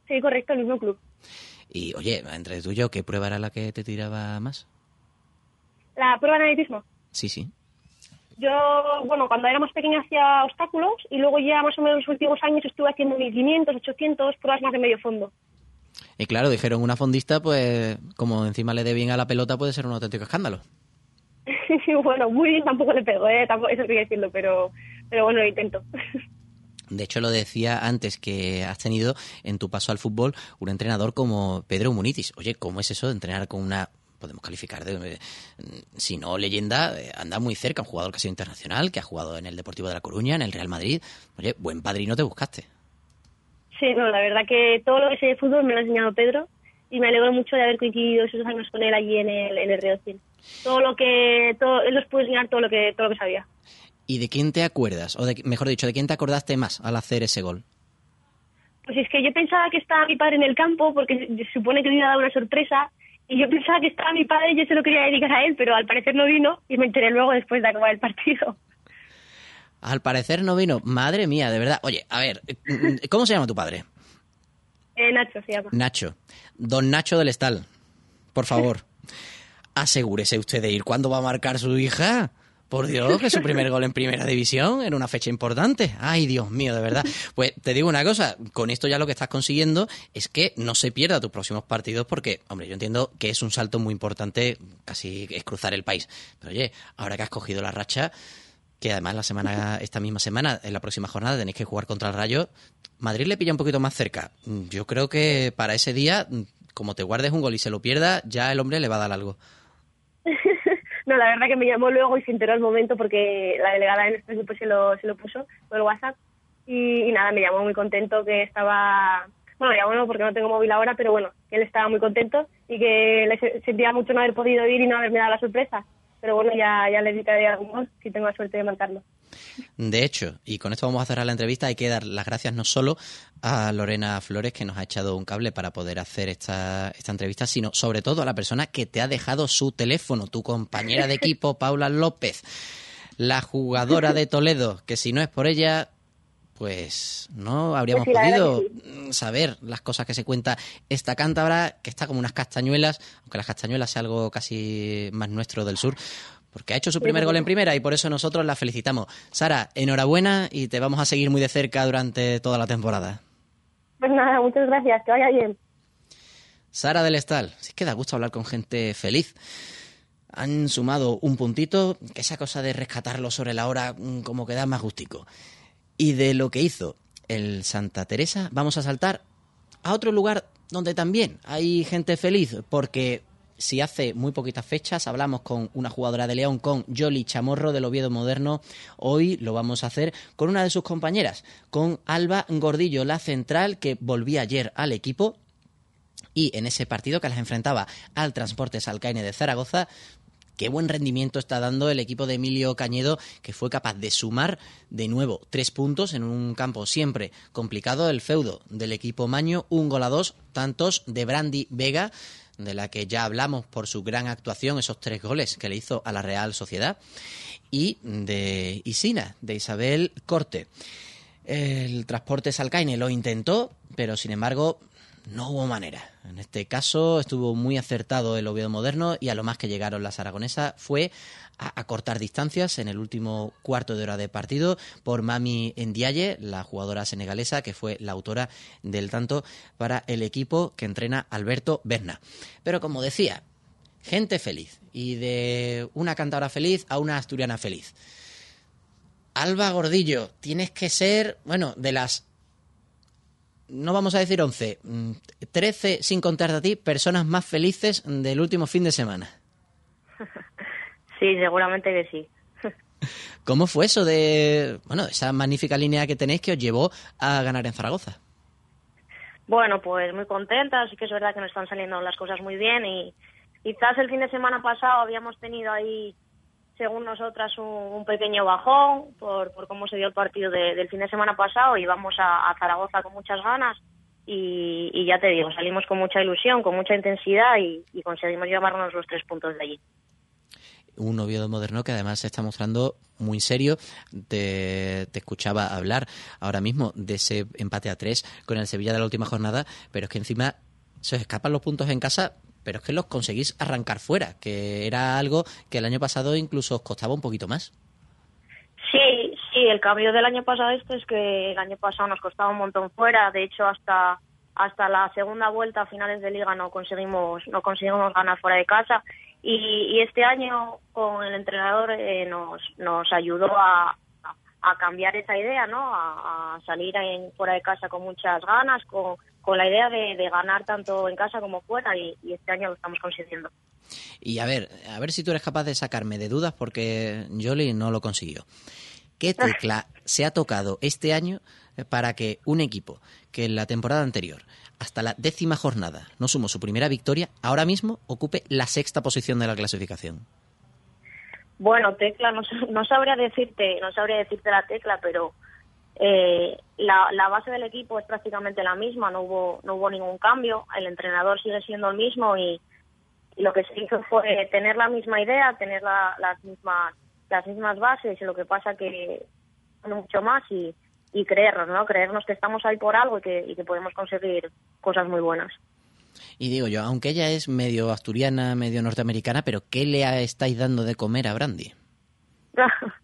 Sí, correcto, el mismo club. Y, oye, entre tú y yo, ¿qué prueba era la que te tiraba más? ¿La prueba de atletismo? Sí, sí. Yo, bueno, cuando era más pequeña hacía obstáculos y luego ya más o menos los últimos años estuve haciendo 1500, 800 pruebas más de medio fondo. Y claro, dijeron una fondista, pues como encima le dé bien a la pelota, puede ser un auténtico escándalo. bueno, muy bien tampoco le pego, ¿eh? Tampoco, eso sigue decirlo, pero, pero bueno, lo intento. De hecho, lo decía antes que has tenido en tu paso al fútbol un entrenador como Pedro Munitis. Oye, ¿cómo es eso de entrenar con una, podemos calificar de, si no leyenda, eh, anda muy cerca, un jugador que ha sido internacional, que ha jugado en el Deportivo de La Coruña, en el Real Madrid? Oye, buen padrino te buscaste. Sí, no, la verdad que todo lo que sé de fútbol me lo ha enseñado Pedro y me alegro mucho de haber coincidido esos años con él allí en el, en el Río Todo lo que, todo, él nos pudo enseñar todo lo que, todo lo que sabía. ¿Y de quién te acuerdas? O de, mejor dicho, ¿de quién te acordaste más al hacer ese gol? Pues es que yo pensaba que estaba mi padre en el campo porque se supone que le iba a dar una sorpresa y yo pensaba que estaba mi padre y yo se lo quería dedicar a él, pero al parecer no vino y me enteré luego después de acabar el partido. Al parecer no vino. Madre mía, de verdad. Oye, a ver, ¿cómo se llama tu padre? Eh, Nacho se llama. Nacho. Don Nacho del Estal. Por favor, asegúrese usted de ir. ¿Cuándo va a marcar su hija? Por Dios, que su primer gol en primera división era una fecha importante. Ay, Dios mío, de verdad. Pues te digo una cosa, con esto ya lo que estás consiguiendo es que no se pierda tus próximos partidos porque, hombre, yo entiendo que es un salto muy importante, casi es cruzar el país. Pero oye, ahora que has cogido la racha, que además la semana, esta misma semana, en la próxima jornada tenéis que jugar contra el Rayo, Madrid le pilla un poquito más cerca. Yo creo que para ese día, como te guardes un gol y se lo pierda, ya el hombre le va a dar algo. No, la verdad que me llamó luego y se enteró al momento porque la delegada en este grupo se lo, se lo puso por WhatsApp. Y, nada, me llamó muy contento que estaba. Bueno, ya bueno, porque no tengo móvil ahora, pero bueno, que él estaba muy contento y que le sentía mucho no haber podido ir y no haberme dado la sorpresa. Pero bueno, ya, ya le dedicaré algún gol si tengo la suerte de marcarlo. De hecho, y con esto vamos a cerrar la entrevista, hay que dar las gracias no solo a Lorena Flores, que nos ha echado un cable para poder hacer esta, esta entrevista, sino sobre todo a la persona que te ha dejado su teléfono, tu compañera de equipo, Paula López, la jugadora de Toledo, que si no es por ella, pues no habríamos Pues podido saber las cosas que se cuenta esta cántabra, que está como unas castañuelas, aunque las castañuelas sea algo casi más nuestro del sur, porque ha hecho su primer gol en primera y por eso nosotros la felicitamos. Sara, enhorabuena y te vamos a seguir muy de cerca durante toda la temporada. Pues nada, muchas gracias, que vaya bien. Sara del Estal, sí que da gusto hablar con gente feliz. Han sumado un puntito, que esa cosa de rescatarlo sobre la hora mm, como que da más gustico. Y de lo que hizo el Santa Teresa, vamos a saltar a otro lugar donde también hay gente feliz, porque si hace muy poquitas fechas hablamos con una jugadora de León, con Yoli Chamorro del Oviedo Moderno, hoy lo vamos a hacer con una de sus compañeras, con Alba Gordillo, la central que volvía ayer al equipo y en ese partido que las enfrentaba al Transporte Salcaine de Zaragoza, qué buen rendimiento está dando el equipo de Emilio Cañedo, que fue capaz de sumar de nuevo tres puntos en un campo siempre complicado, el feudo del equipo Maño, un gol a dos, tantos de Brandy Vega, de la que ya hablamos por su gran actuación, esos tres goles que le hizo a la Real Sociedad, y de Isina, de Isabel Corte. El transporte Salcaine lo intentó, pero sin embargo no hubo manera. En este caso estuvo muy acertado el Oviedo Moderno y a lo más que llegaron las aragonesas fue a, cortar distancias en el último cuarto de hora de partido por Mami Ndiaye, la jugadora senegalesa que fue la autora del tanto para el equipo que entrena Alberto Berna. Pero como decía, gente feliz y de una cantadora feliz a una asturiana feliz. Alba Gordillo, tienes que ser, bueno, de las no vamos a decir 11, mm, 13 sin contarte a ti, personas más felices del último fin de semana. Sí, seguramente que sí. ¿Cómo fue eso de, bueno, esa magnífica línea que tenéis que os llevó a ganar en Zaragoza? Bueno, pues muy contenta, sí que es verdad que nos están saliendo las cosas muy bien y quizás el fin de semana pasado habíamos tenido ahí, según nosotras, un, un pequeño bajón por, por cómo se dio el partido de- del fin de semana pasado y vamos a, Zaragoza con muchas ganas y, y ya te digo, salimos con mucha ilusión, con mucha intensidad y, y conseguimos llevarnos los tres puntos de allí. Un Oviedo moderno que además se está mostrando muy serio. Te, te escuchaba hablar ahora mismo de ese empate a tres con el Sevilla de la última jornada, pero es que encima se os escapan los puntos en casa, pero es que los conseguís arrancar fuera, que era algo que el año pasado incluso os costaba un poquito más. Sí, sí, el cambio del año pasado este es que el año pasado nos costaba un montón fuera, de hecho hasta hasta la segunda vuelta a finales de liga no conseguimos no conseguimos ganar fuera de casa y, y este año con el entrenador eh, nos nos ayudó a, a cambiar esa idea, ¿no? A, salir fuera de casa con muchas ganas, con, con la idea de, de ganar tanto en casa como fuera y, y este año lo estamos consiguiendo. Y a ver, a ver si tú eres capaz de sacarme de dudas porque Jolly no lo consiguió. ¿Qué tecla se ha tocado este año para que un equipo que en la temporada anterior, hasta la décima jornada, no sumó su primera victoria, ahora mismo ocupe la sexta posición de la clasificación? Bueno, tecla, no, no sabría decirte, no sabría decirte la tecla, pero eh, la, la base del equipo es prácticamente la misma, no hubo, no hubo ningún cambio, el entrenador sigue siendo el mismo y, y lo que se hizo fue tener la misma idea, tener la- las mismas las mismas bases, y lo que pasa que mucho más y, y creernos, ¿no? Creernos que estamos ahí por algo y que, y que podemos conseguir cosas muy buenas. Y digo yo, aunque ella es medio asturiana, medio norteamericana, pero ¿qué le estáis dando de comer a Brandy?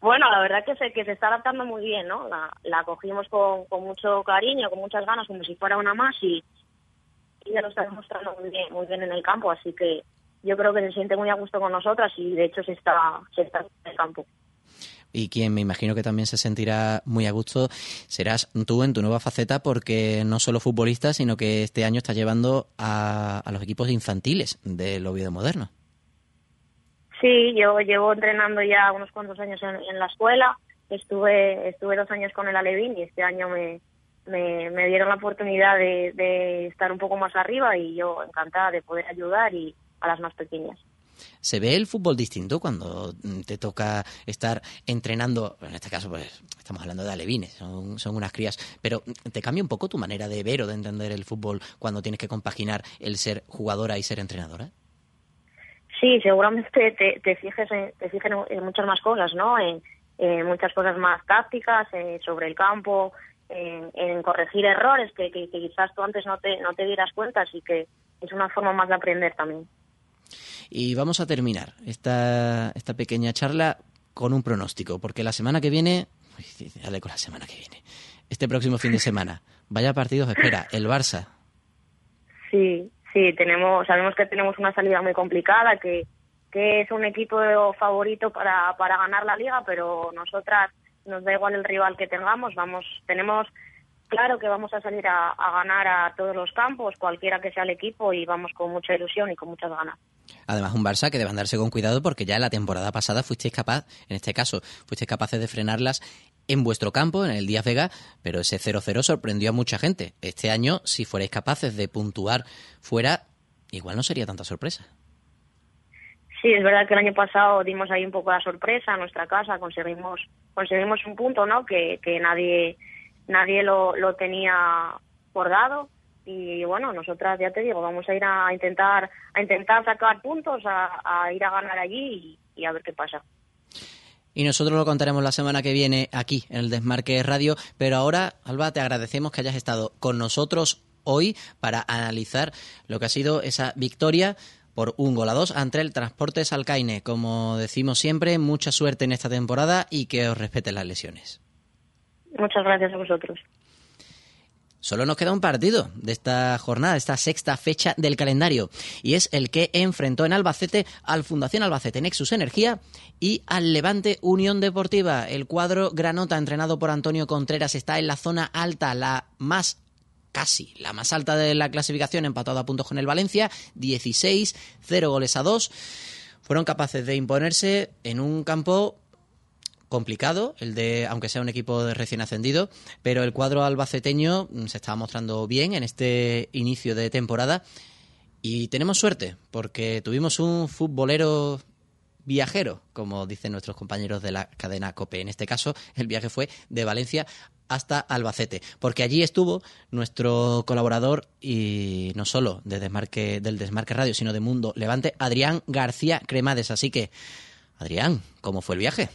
bueno, la verdad que se, que se está adaptando muy bien, ¿no? La, la cogimos con, con mucho cariño, con muchas ganas, como si fuera una más y, y ya lo está demostrando muy bien, muy bien en el campo, así que yo creo que se siente muy a gusto con nosotras y de hecho se está, se está en el campo. Y quien me imagino que también se sentirá muy a gusto serás tú en tu nueva faceta porque no solo futbolista, sino que este año estás llevando a, a los equipos infantiles del Oviedo Moderno. Sí, yo llevo entrenando ya unos cuantos años en, en la escuela. Estuve estuve dos años con el Alevín y este año me, me, me dieron la oportunidad de, de estar un poco más arriba y yo encantada de poder ayudar y a las más pequeñas. ¿Se ve el fútbol distinto cuando mm, te toca estar entrenando? En este caso, pues estamos hablando de alevines, son, son unas crías, pero mm, ¿te cambia un poco tu manera de ver o de entender el fútbol cuando tienes que compaginar el ser jugadora y ser entrenadora? Sí, seguramente te, te fijes en, te fijes en, en muchas más cosas, ¿no? En, en muchas cosas más tácticas, eh, sobre el campo, en, en corregir errores que, que, que quizás tú antes no te, no te dieras cuenta, así que es una forma más de aprender también. Y vamos a terminar esta, esta pequeña charla con un pronóstico, porque la semana que viene, uy, dale con la semana que viene, este próximo fin de semana, vaya partidos espera, el Barça. Sí, sí, tenemos, sabemos que tenemos una salida muy complicada, que, que es un equipo favorito para, para ganar la liga, pero nosotras nos da igual el rival que tengamos, vamos, tenemos claro que vamos a salir a, ganar a todos los campos, cualquiera que sea el equipo, y vamos con mucha ilusión y con muchas ganas. Además, un Barça que debe andarse con cuidado porque ya la temporada pasada fuisteis capaz, en este caso, fuisteis capaces de frenarlas en vuestro campo, en el Díaz Vega, pero ese 0-0 sorprendió a mucha gente. Este año, si fuerais capaces de puntuar fuera, igual no sería tanta sorpresa. Sí, es verdad que el año pasado dimos ahí un poco la sorpresa en nuestra casa, conseguimos conseguimos un punto, ¿no? Que, que nadie nadie lo, lo tenía por dado y bueno, nosotras ya te digo, vamos a ir a intentar a intentar sacar puntos, a, a ir a ganar allí y a ver qué pasa. Y nosotros lo contaremos la semana que viene aquí en el Desmarque Radio. Pero ahora, Alba, te agradecemos que hayas estado con nosotros hoy para analizar lo que ha sido esa victoria por un gol a dos ante el Transportes Alcaine. Como decimos siempre, mucha suerte en esta temporada y que os respeten las lesiones. Muchas gracias a vosotros. Solo nos queda un partido de esta jornada, de esta sexta fecha del calendario, y es el que enfrentó en Albacete al Fundación Albacete Nexus Energía y al Levante Unión Deportiva. El cuadro Granota, entrenado por Antonio Contreras, está en la zona alta, la más casi la más alta de la clasificación, empatado a puntos con el Valencia, 16, 0 goles a 2. Fueron capaces de imponerse en un campo complicado, el de, aunque sea un equipo de recién ascendido, pero el cuadro albaceteño mm, se estaba mostrando bien en este inicio de temporada y tenemos suerte porque tuvimos un futbolero viajero, como dicen nuestros compañeros de la cadena COPE. En este caso, el viaje fue de Valencia hasta Albacete, porque allí estuvo nuestro colaborador y no solo de Desmarque, del Desmarque Radio, sino de Mundo Levante, Adrián García Cremades. Así que, Adrián, ¿cómo fue el viaje?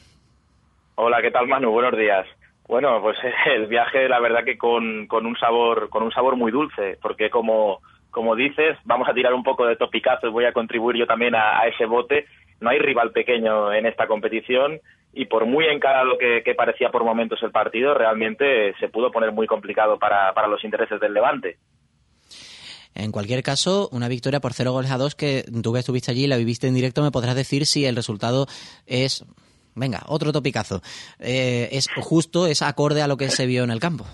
Hola, ¿qué tal Manu? Buenos días. Bueno, pues el viaje, la verdad que con, un sabor, con un sabor muy dulce, porque como, como dices, vamos a tirar un poco de topicazo y voy a contribuir yo también a, a ese bote. No hay rival pequeño en esta competición y por muy encarado que, que, parecía por momentos el partido, realmente se pudo poner muy complicado para, para los intereses del Levante. En cualquier caso, una victoria por cero goles a dos que tú que estuviste allí y la viviste en directo, me podrás decir si el resultado es Venga, otro topicazo. Eh, ¿Es justo, es acorde a lo que se vio en el campo?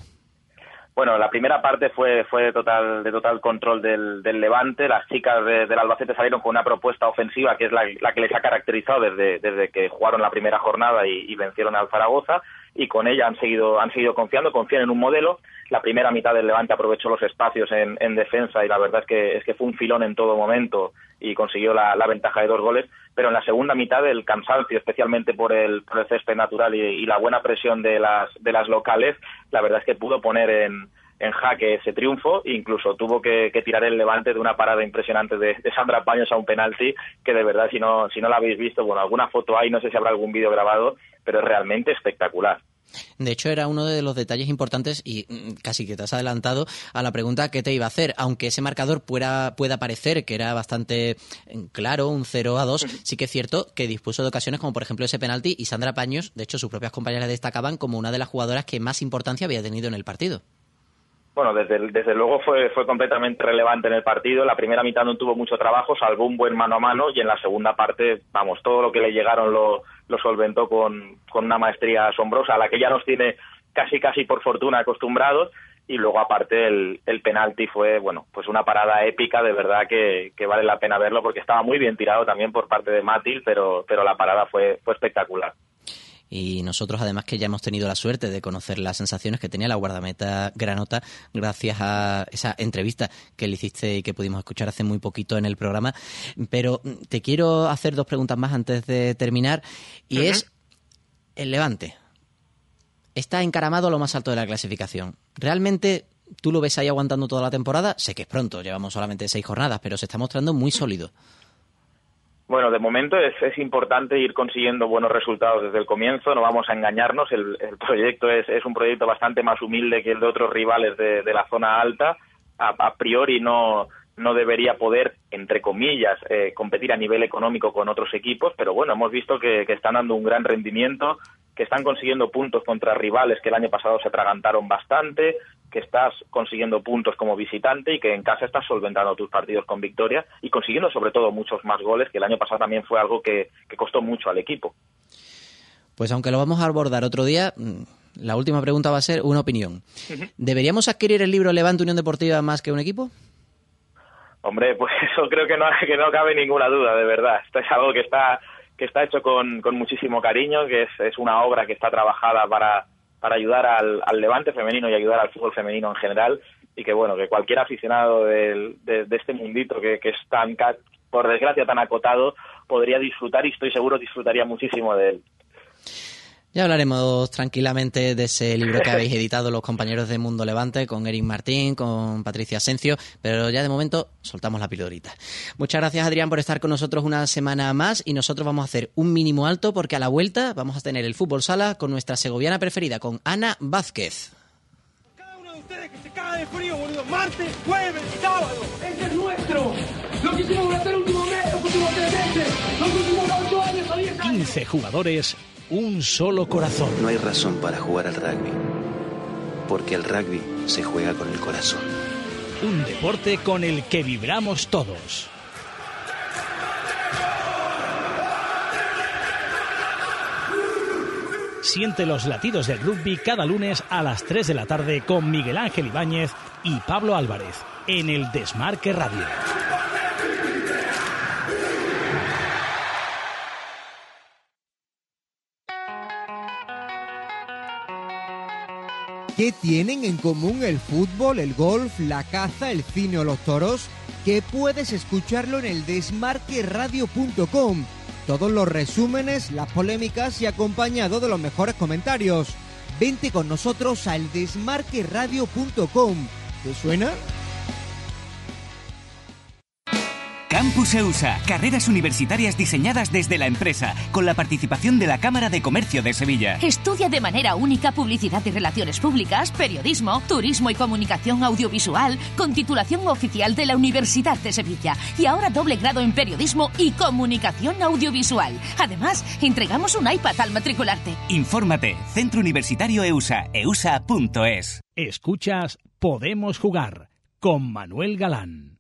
Bueno, la primera parte fue, fue de, total, de total control del, del Levante. Las chicas de, del Albacete salieron con una propuesta ofensiva que es la, que les ha caracterizado desde, desde, que jugaron la primera jornada y, y, vencieron al Zaragoza. Y con ella han seguido, han seguido confiando, confían en un modelo. La primera mitad del Levante aprovechó los espacios en, en defensa y la verdad es que, es que fue un filón en todo momento y consiguió la, ventaja de dos goles, pero en la segunda mitad el cansancio, especialmente por el, por el césped natural y, y, la buena presión de las, de las locales, la verdad es que pudo poner en, en jaque ese triunfo, incluso tuvo que, que, tirar el levante de una parada impresionante de, de, Sandra Paños a un penalti, que de verdad, si no, si no la habéis visto, bueno, alguna foto hay, no sé si habrá algún vídeo grabado, pero es realmente espectacular. De hecho, era uno de los detalles importantes y mm, casi que te has adelantado a la pregunta que te iba a hacer. Aunque ese marcador pueda, pueda parecer que era bastante mm, claro, un 0 a 2, sí que es cierto que dispuso de ocasiones como por ejemplo ese penalti y Sandra Paños, de hecho sus propias compañeras destacaban como una de las jugadoras que más importancia había tenido en el partido. Bueno, desde, desde luego fue, fue completamente relevante en el partido. La primera mitad no tuvo mucho trabajo, salvo un buen mano a mano, y en la segunda parte, vamos, todo lo que le llegaron lo, lo solventó con, con una maestría asombrosa, a la que ya nos tiene casi casi por fortuna acostumbrados y luego aparte el, el penalti fue bueno pues una parada épica de verdad que, que, vale la pena verlo porque estaba muy bien tirado también por parte de Matil pero pero la parada fue fue espectacular y nosotros además que ya hemos tenido la suerte de conocer las sensaciones que tenía la guardameta Granota gracias a esa entrevista que le hiciste y que pudimos escuchar hace muy poquito en el programa. Pero te quiero hacer dos preguntas más antes de terminar y es el Levante. Está encaramado a lo más alto de la clasificación. ¿Realmente tú lo ves ahí aguantando toda la temporada? Sé que es pronto, llevamos solamente seis jornadas, pero se está mostrando muy sólido. Bueno, de momento es, importante ir consiguiendo buenos resultados desde el comienzo, no vamos a engañarnos, el, el proyecto es, un proyecto bastante más humilde que el de otros rivales de, la zona alta, a, priori no, no debería poder, entre comillas, eh, competir a nivel económico con otros equipos, pero bueno, hemos visto que, que están dando un gran rendimiento, que están consiguiendo puntos contra rivales que el año pasado se atragantaron bastante, que estás consiguiendo puntos como visitante y que en casa estás solventando tus partidos con victoria y consiguiendo sobre todo muchos más goles, que el año pasado también fue algo que, que costó mucho al equipo. Pues aunque lo vamos a abordar otro día, la última pregunta va a ser una opinión. ¿Deberíamos adquirir el libro Levante Unión Deportiva más que un equipo? Hombre, pues eso creo que no, que no cabe ninguna duda, de verdad. Esto es algo que está, que está hecho con, con muchísimo cariño, que es, es una obra que está trabajada para, para ayudar al, al, levante femenino y ayudar al fútbol femenino en general y que bueno que cualquier aficionado de, este mundito que, que, es tan por desgracia tan acotado podría disfrutar y estoy seguro disfrutaría muchísimo de él ya hablaremos tranquilamente de ese libro que habéis editado los compañeros de Mundo Levante con Eric Martín, con Patricia Asencio, pero ya de momento soltamos la pildorita. Muchas gracias Adrián por estar con nosotros una semana más y nosotros vamos a hacer un mínimo alto porque a la vuelta vamos a tener el fútbol sala con nuestra segoviana preferida, con Ana Vázquez. Cada uno de ustedes que se caga de frío, boludo, martes, jueves, sábado, ese es nuestro. Lo que hicimos durante el último mes, los últimos tres meses, los últimos ocho años. 15 jugadores un solo corazón. No hay razón para jugar al rugby, porque el rugby se juega con el corazón. Un deporte con el que vibramos todos. Siente los latidos del rugby cada lunes a las 3 de la tarde con Miguel Ángel Ibáñez y Pablo Álvarez en el Desmarque Radio. ¿Qué tienen en común el fútbol, el golf, la caza, el cine o los toros? Que puedes escucharlo en el desmarqueradio.com. Todos los resúmenes, las polémicas y acompañado de los mejores comentarios. Vente con nosotros al desmarqueradio.com. ¿Te suena? Campus EUSA, carreras universitarias diseñadas desde la empresa, con la participación de la Cámara de Comercio de Sevilla. Estudia de manera única publicidad y relaciones públicas, periodismo, turismo y comunicación audiovisual, con titulación oficial de la Universidad de Sevilla. Y ahora doble grado en periodismo y comunicación audiovisual. Además, entregamos un iPad al matricularte. Infórmate, Centro Universitario EUSA, eusa.es. Escuchas Podemos Jugar con Manuel Galán.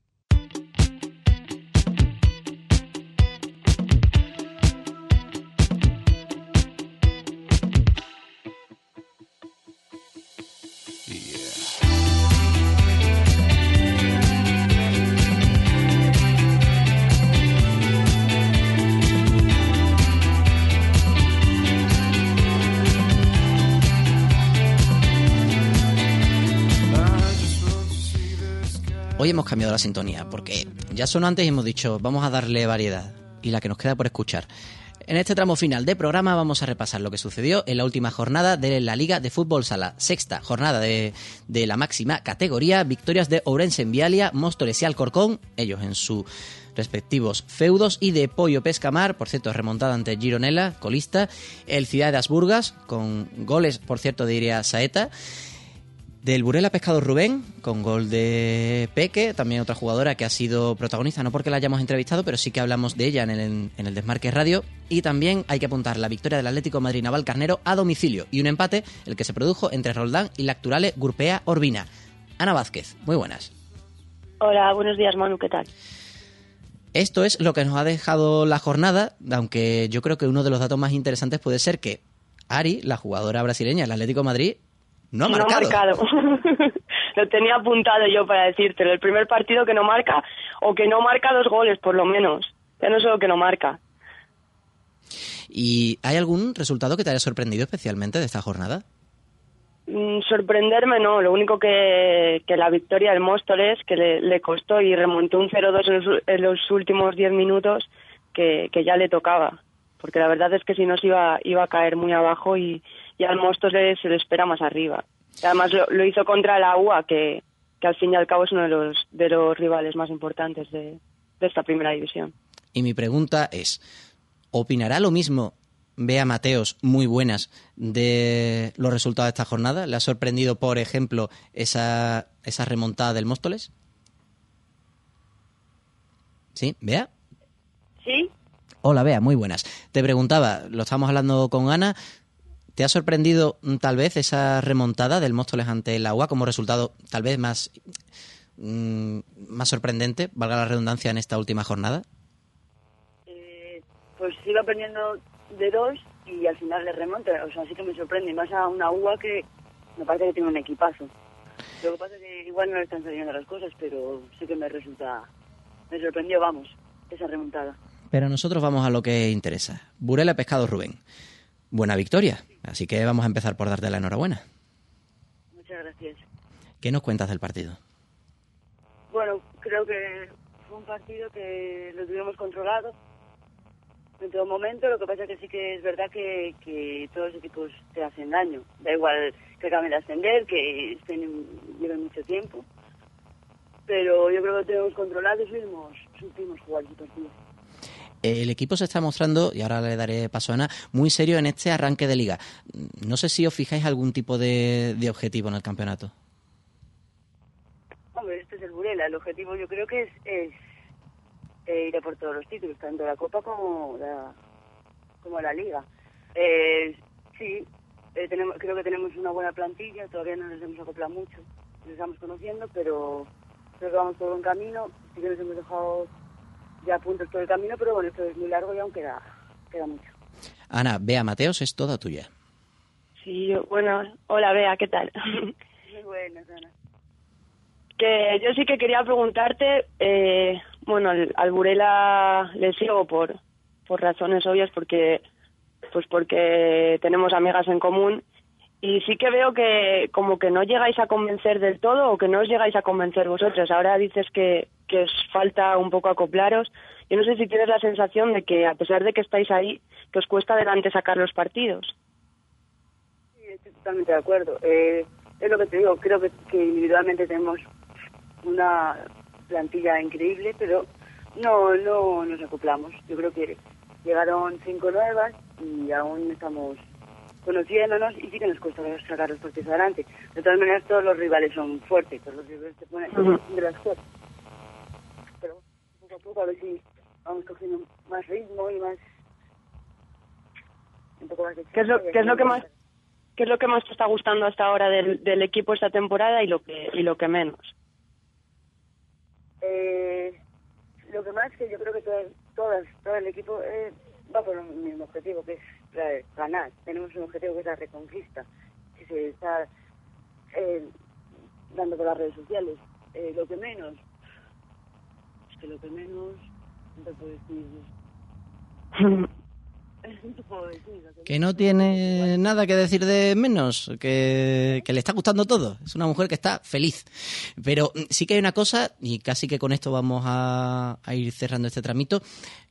Hemos cambiado la sintonía porque ya sonó antes y hemos dicho vamos a darle variedad y la que nos queda por escuchar. En este tramo final de programa vamos a repasar lo que sucedió en la última jornada de la Liga de Fútbol Sala. Sexta jornada de, de la máxima categoría. Victorias de Ourense en Vialia, Móstoles y Alcorcón, ellos en su respectivos feudos y de Pollo Pescamar, por cierto, remontada ante Gironella, colista, el Ciudad de Asburgas, con goles, por cierto, diría Saeta, del Burela Pescado Rubén, con gol de Peque, también otra jugadora que ha sido protagonista, no porque la hayamos entrevistado, pero sí que hablamos de ella en el, en el Desmarque Radio. Y también hay que apuntar la victoria del Atlético Madrid Naval Carnero a domicilio y un empate, el que se produjo entre Roldán y la actual Gurpea Orbina. Ana Vázquez, muy buenas. Hola, buenos días, Manu, ¿qué tal? Esto es lo que nos ha dejado la jornada, aunque yo creo que uno de los datos más interesantes puede ser que Ari, la jugadora brasileña del Atlético de Madrid, no ha marcado. No ha marcado. lo tenía apuntado yo para decírtelo. El primer partido que no marca o que no marca dos goles, por lo menos. Ya no solo que no marca. ¿Y hay algún resultado que te haya sorprendido especialmente de esta jornada? Mm, sorprenderme no, lo único que, que la victoria del Móstoles, que le, le, costó y remontó un 0-2 en, los, en los últimos 10 minutos, que, que, ya le tocaba. Porque la verdad es que si no se iba, iba a caer muy abajo y, y al Móstoles se le espera más arriba. Además lo, lo, hizo contra la UA, que, que al fin y al cabo es uno de los, de los rivales más importantes de, de esta primera división. Y mi pregunta es, ¿opinará lo mismo Bea Mateos muy buenas de los resultados de esta jornada? ¿Le ha sorprendido, por ejemplo, esa, esa remontada del Móstoles? ¿Sí? ¿Bea? Sí. Hola, Bea, muy buenas. Te preguntaba, lo estábamos hablando con Ana, ¿te ha sorprendido mm, tal vez esa remontada del Móstoles ante el agua como resultado tal vez más, mmm, más sorprendente, valga la redundancia, en esta última jornada? Eh, pues sigo aprendiendo de dos y al final le remonta. O sea, sí que me sorprende. Más a una UA que me parece que tiene un equipazo. Lo que pasa es que igual no le están saliendo las cosas, pero sí que me resulta. Me sorprendió, vamos, esa remontada. Pero nosotros vamos a lo que interesa. Burela Pescado Rubén. Buena victoria. Así que vamos a empezar por darte la enhorabuena. Muchas gracias. ¿Qué nos cuentas del partido? Bueno, creo que fue un partido que lo tuvimos controlado en todo momento. Lo que pasa es que sí que es verdad que, que todos los equipos te hacen daño. Da igual que acaben de ascender, que estén, lleven mucho tiempo. Pero yo creo que lo tenemos controlado y supimos, supimos jugar el partido. El equipo se está mostrando, y ahora le daré paso a Ana, muy serio en este arranque de liga. No sé si os fijáis algún tipo de, de objetivo en el campeonato. Hombre, este es el Burela. El objetivo yo creo que es, es eh, ir a por todos los títulos, tanto la Copa como la, como la Liga. Eh, sí, eh, tenemos, creo que tenemos una buena plantilla, todavía no nos hemos acoplado mucho, nos estamos conociendo, pero creo que vamos por buen camino, sí que nos hemos dejado ya puntos todo el camino, pero bueno, esto es muy largo y aún queda, queda mucho. Ana, Bea Mateos es toda tuya. Sí, yo, bueno, hola Bea, ¿qué tal? Muy buenas, Ana. Que yo sí que quería preguntarte, eh, bueno, al, al Burela le sigo por, por razones obvias, porque pues porque tenemos amigas en común y sí que veo que como que no llegáis a convencer del todo o que no os llegáis a convencer vosotros. Ahora dices que, que os falta un poco acoplaros. Yo no sé si tienes la sensación de que a pesar de que estáis ahí, que os cuesta adelante sacar los partidos. Sí, estoy totalmente de acuerdo. Eh, es lo que te digo, creo que, que individualmente tenemos una plantilla increíble, pero no, no nos acoplamos. Yo creo que llegaron cinco nuevas y aún estamos conociéndonos y sí que nos cuesta sacar los partidos adelante. De todas maneras, todos los rivales son fuertes, todos los rivales te ponen uh -huh. de las fuertes. A ver si vamos cogiendo más ritmo y más... Un poco más de ¿Qué es lo, qué es lo que más qué es lo que más te está gustando hasta ahora del, del equipo esta temporada y lo que y lo que menos? Eh, lo que más que yo creo que todo, todas, todo el equipo eh, va por un mismo objetivo, que es ganar. Tenemos un objetivo que es la reconquista, que se está eh, dando por las redes sociales. Eh, lo que menos, que lo que menos, no te puedo decir. que no tiene nada que decir de menos, que, que le está gustando todo. Es una mujer que está feliz. Pero sí que hay una cosa, y casi que con esto vamos a, a ir cerrando este tramito.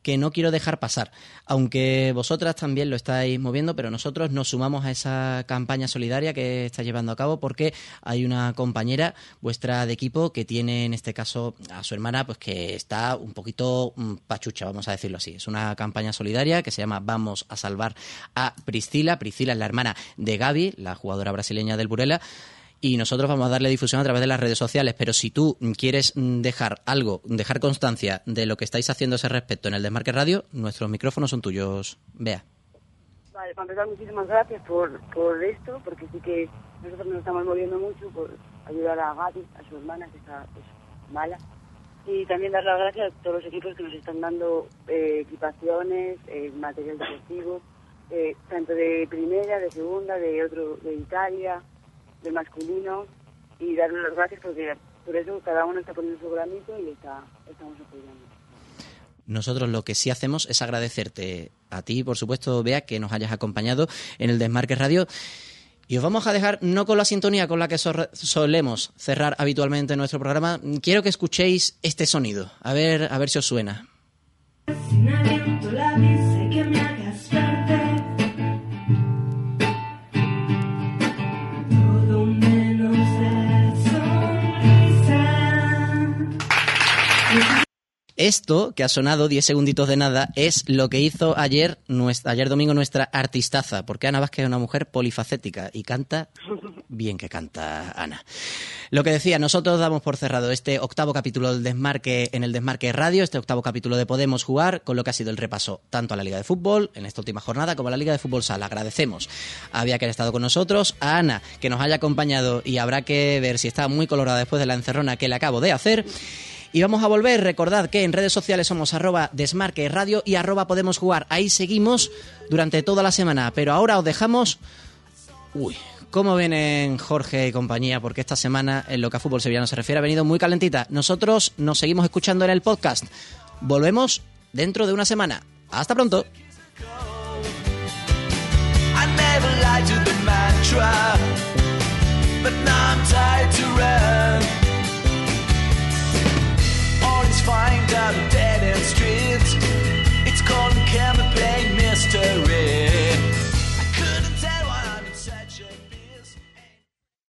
Que no quiero dejar pasar. Aunque vosotras también lo estáis moviendo, pero nosotros nos sumamos a esa campaña solidaria que está llevando a cabo porque hay una compañera vuestra de equipo que tiene en este caso a su hermana pues que está un poquito mm, pachucha, vamos a decirlo así. Es una campaña solidaria que se llama Vamos a salvar a Priscila. Priscila es la hermana de Gaby, la jugadora brasileña del Burela y nosotros vamos a darle difusión a través de las redes sociales. Pero si tú quieres dejar algo, dejar constancia de lo que estáis haciendo ese respecto en el Desmarque Radio, nuestros micrófonos son tuyos. Vea. Vale, para empezar, muchísimas gracias por, por esto, porque sí que nosotros nos estamos moviendo mucho por ayudar a Gaby, a su hermana, que está pues, mala. Y también dar las gracias a todos los equipos que nos están dando eh, equipaciones, eh, material deportivo, eh, tanto de primera, de segunda, de otro, de Italia, del masculino, y darles las gracias porque por eso cada uno está poniendo su granito y está, estamos apoyando. Nosotros lo que sí hacemos es agradecerte a ti, por supuesto, Bea, que nos hayas acompañado en el Desmarque Radio. Y os vamos a dejar, no con la sintonía con la que so- solemos cerrar habitualmente nuestro programa, quiero que escuchéis este sonido, a ver, a ver si os suena. Esto, que ha sonado 10 segunditos de nada, es lo que hizo ayer, ayer domingo nuestra artistaza, porque Ana Vázquez es una mujer polifacética y canta bien que canta Ana. Lo que decía, nosotros damos por cerrado este octavo capítulo del Desmarque en el Desmarque Radio, este octavo capítulo de Podemos Jugar, con lo que ha sido el repaso tanto a la Liga de Fútbol en esta última jornada como a la Liga de Fútbol Sala. Agradecemos a Bea que haya estado con nosotros, a Ana que nos haya acompañado y habrá que ver si está muy colorada después de la encerrona que le acabo de hacer. Y vamos a volver, recordad que en redes sociales somos arroba desmarque radio y arroba podemos jugar. Ahí seguimos durante toda la semana, pero ahora os dejamos... Uy, ¿cómo vienen Jorge y compañía? Porque esta semana, en lo que a fútbol sevillano se refiere, ha venido muy calentita. Nosotros nos seguimos escuchando en el podcast. Volvemos dentro de una semana. Hasta pronto. find out dead end streets. It's called Can Mystery?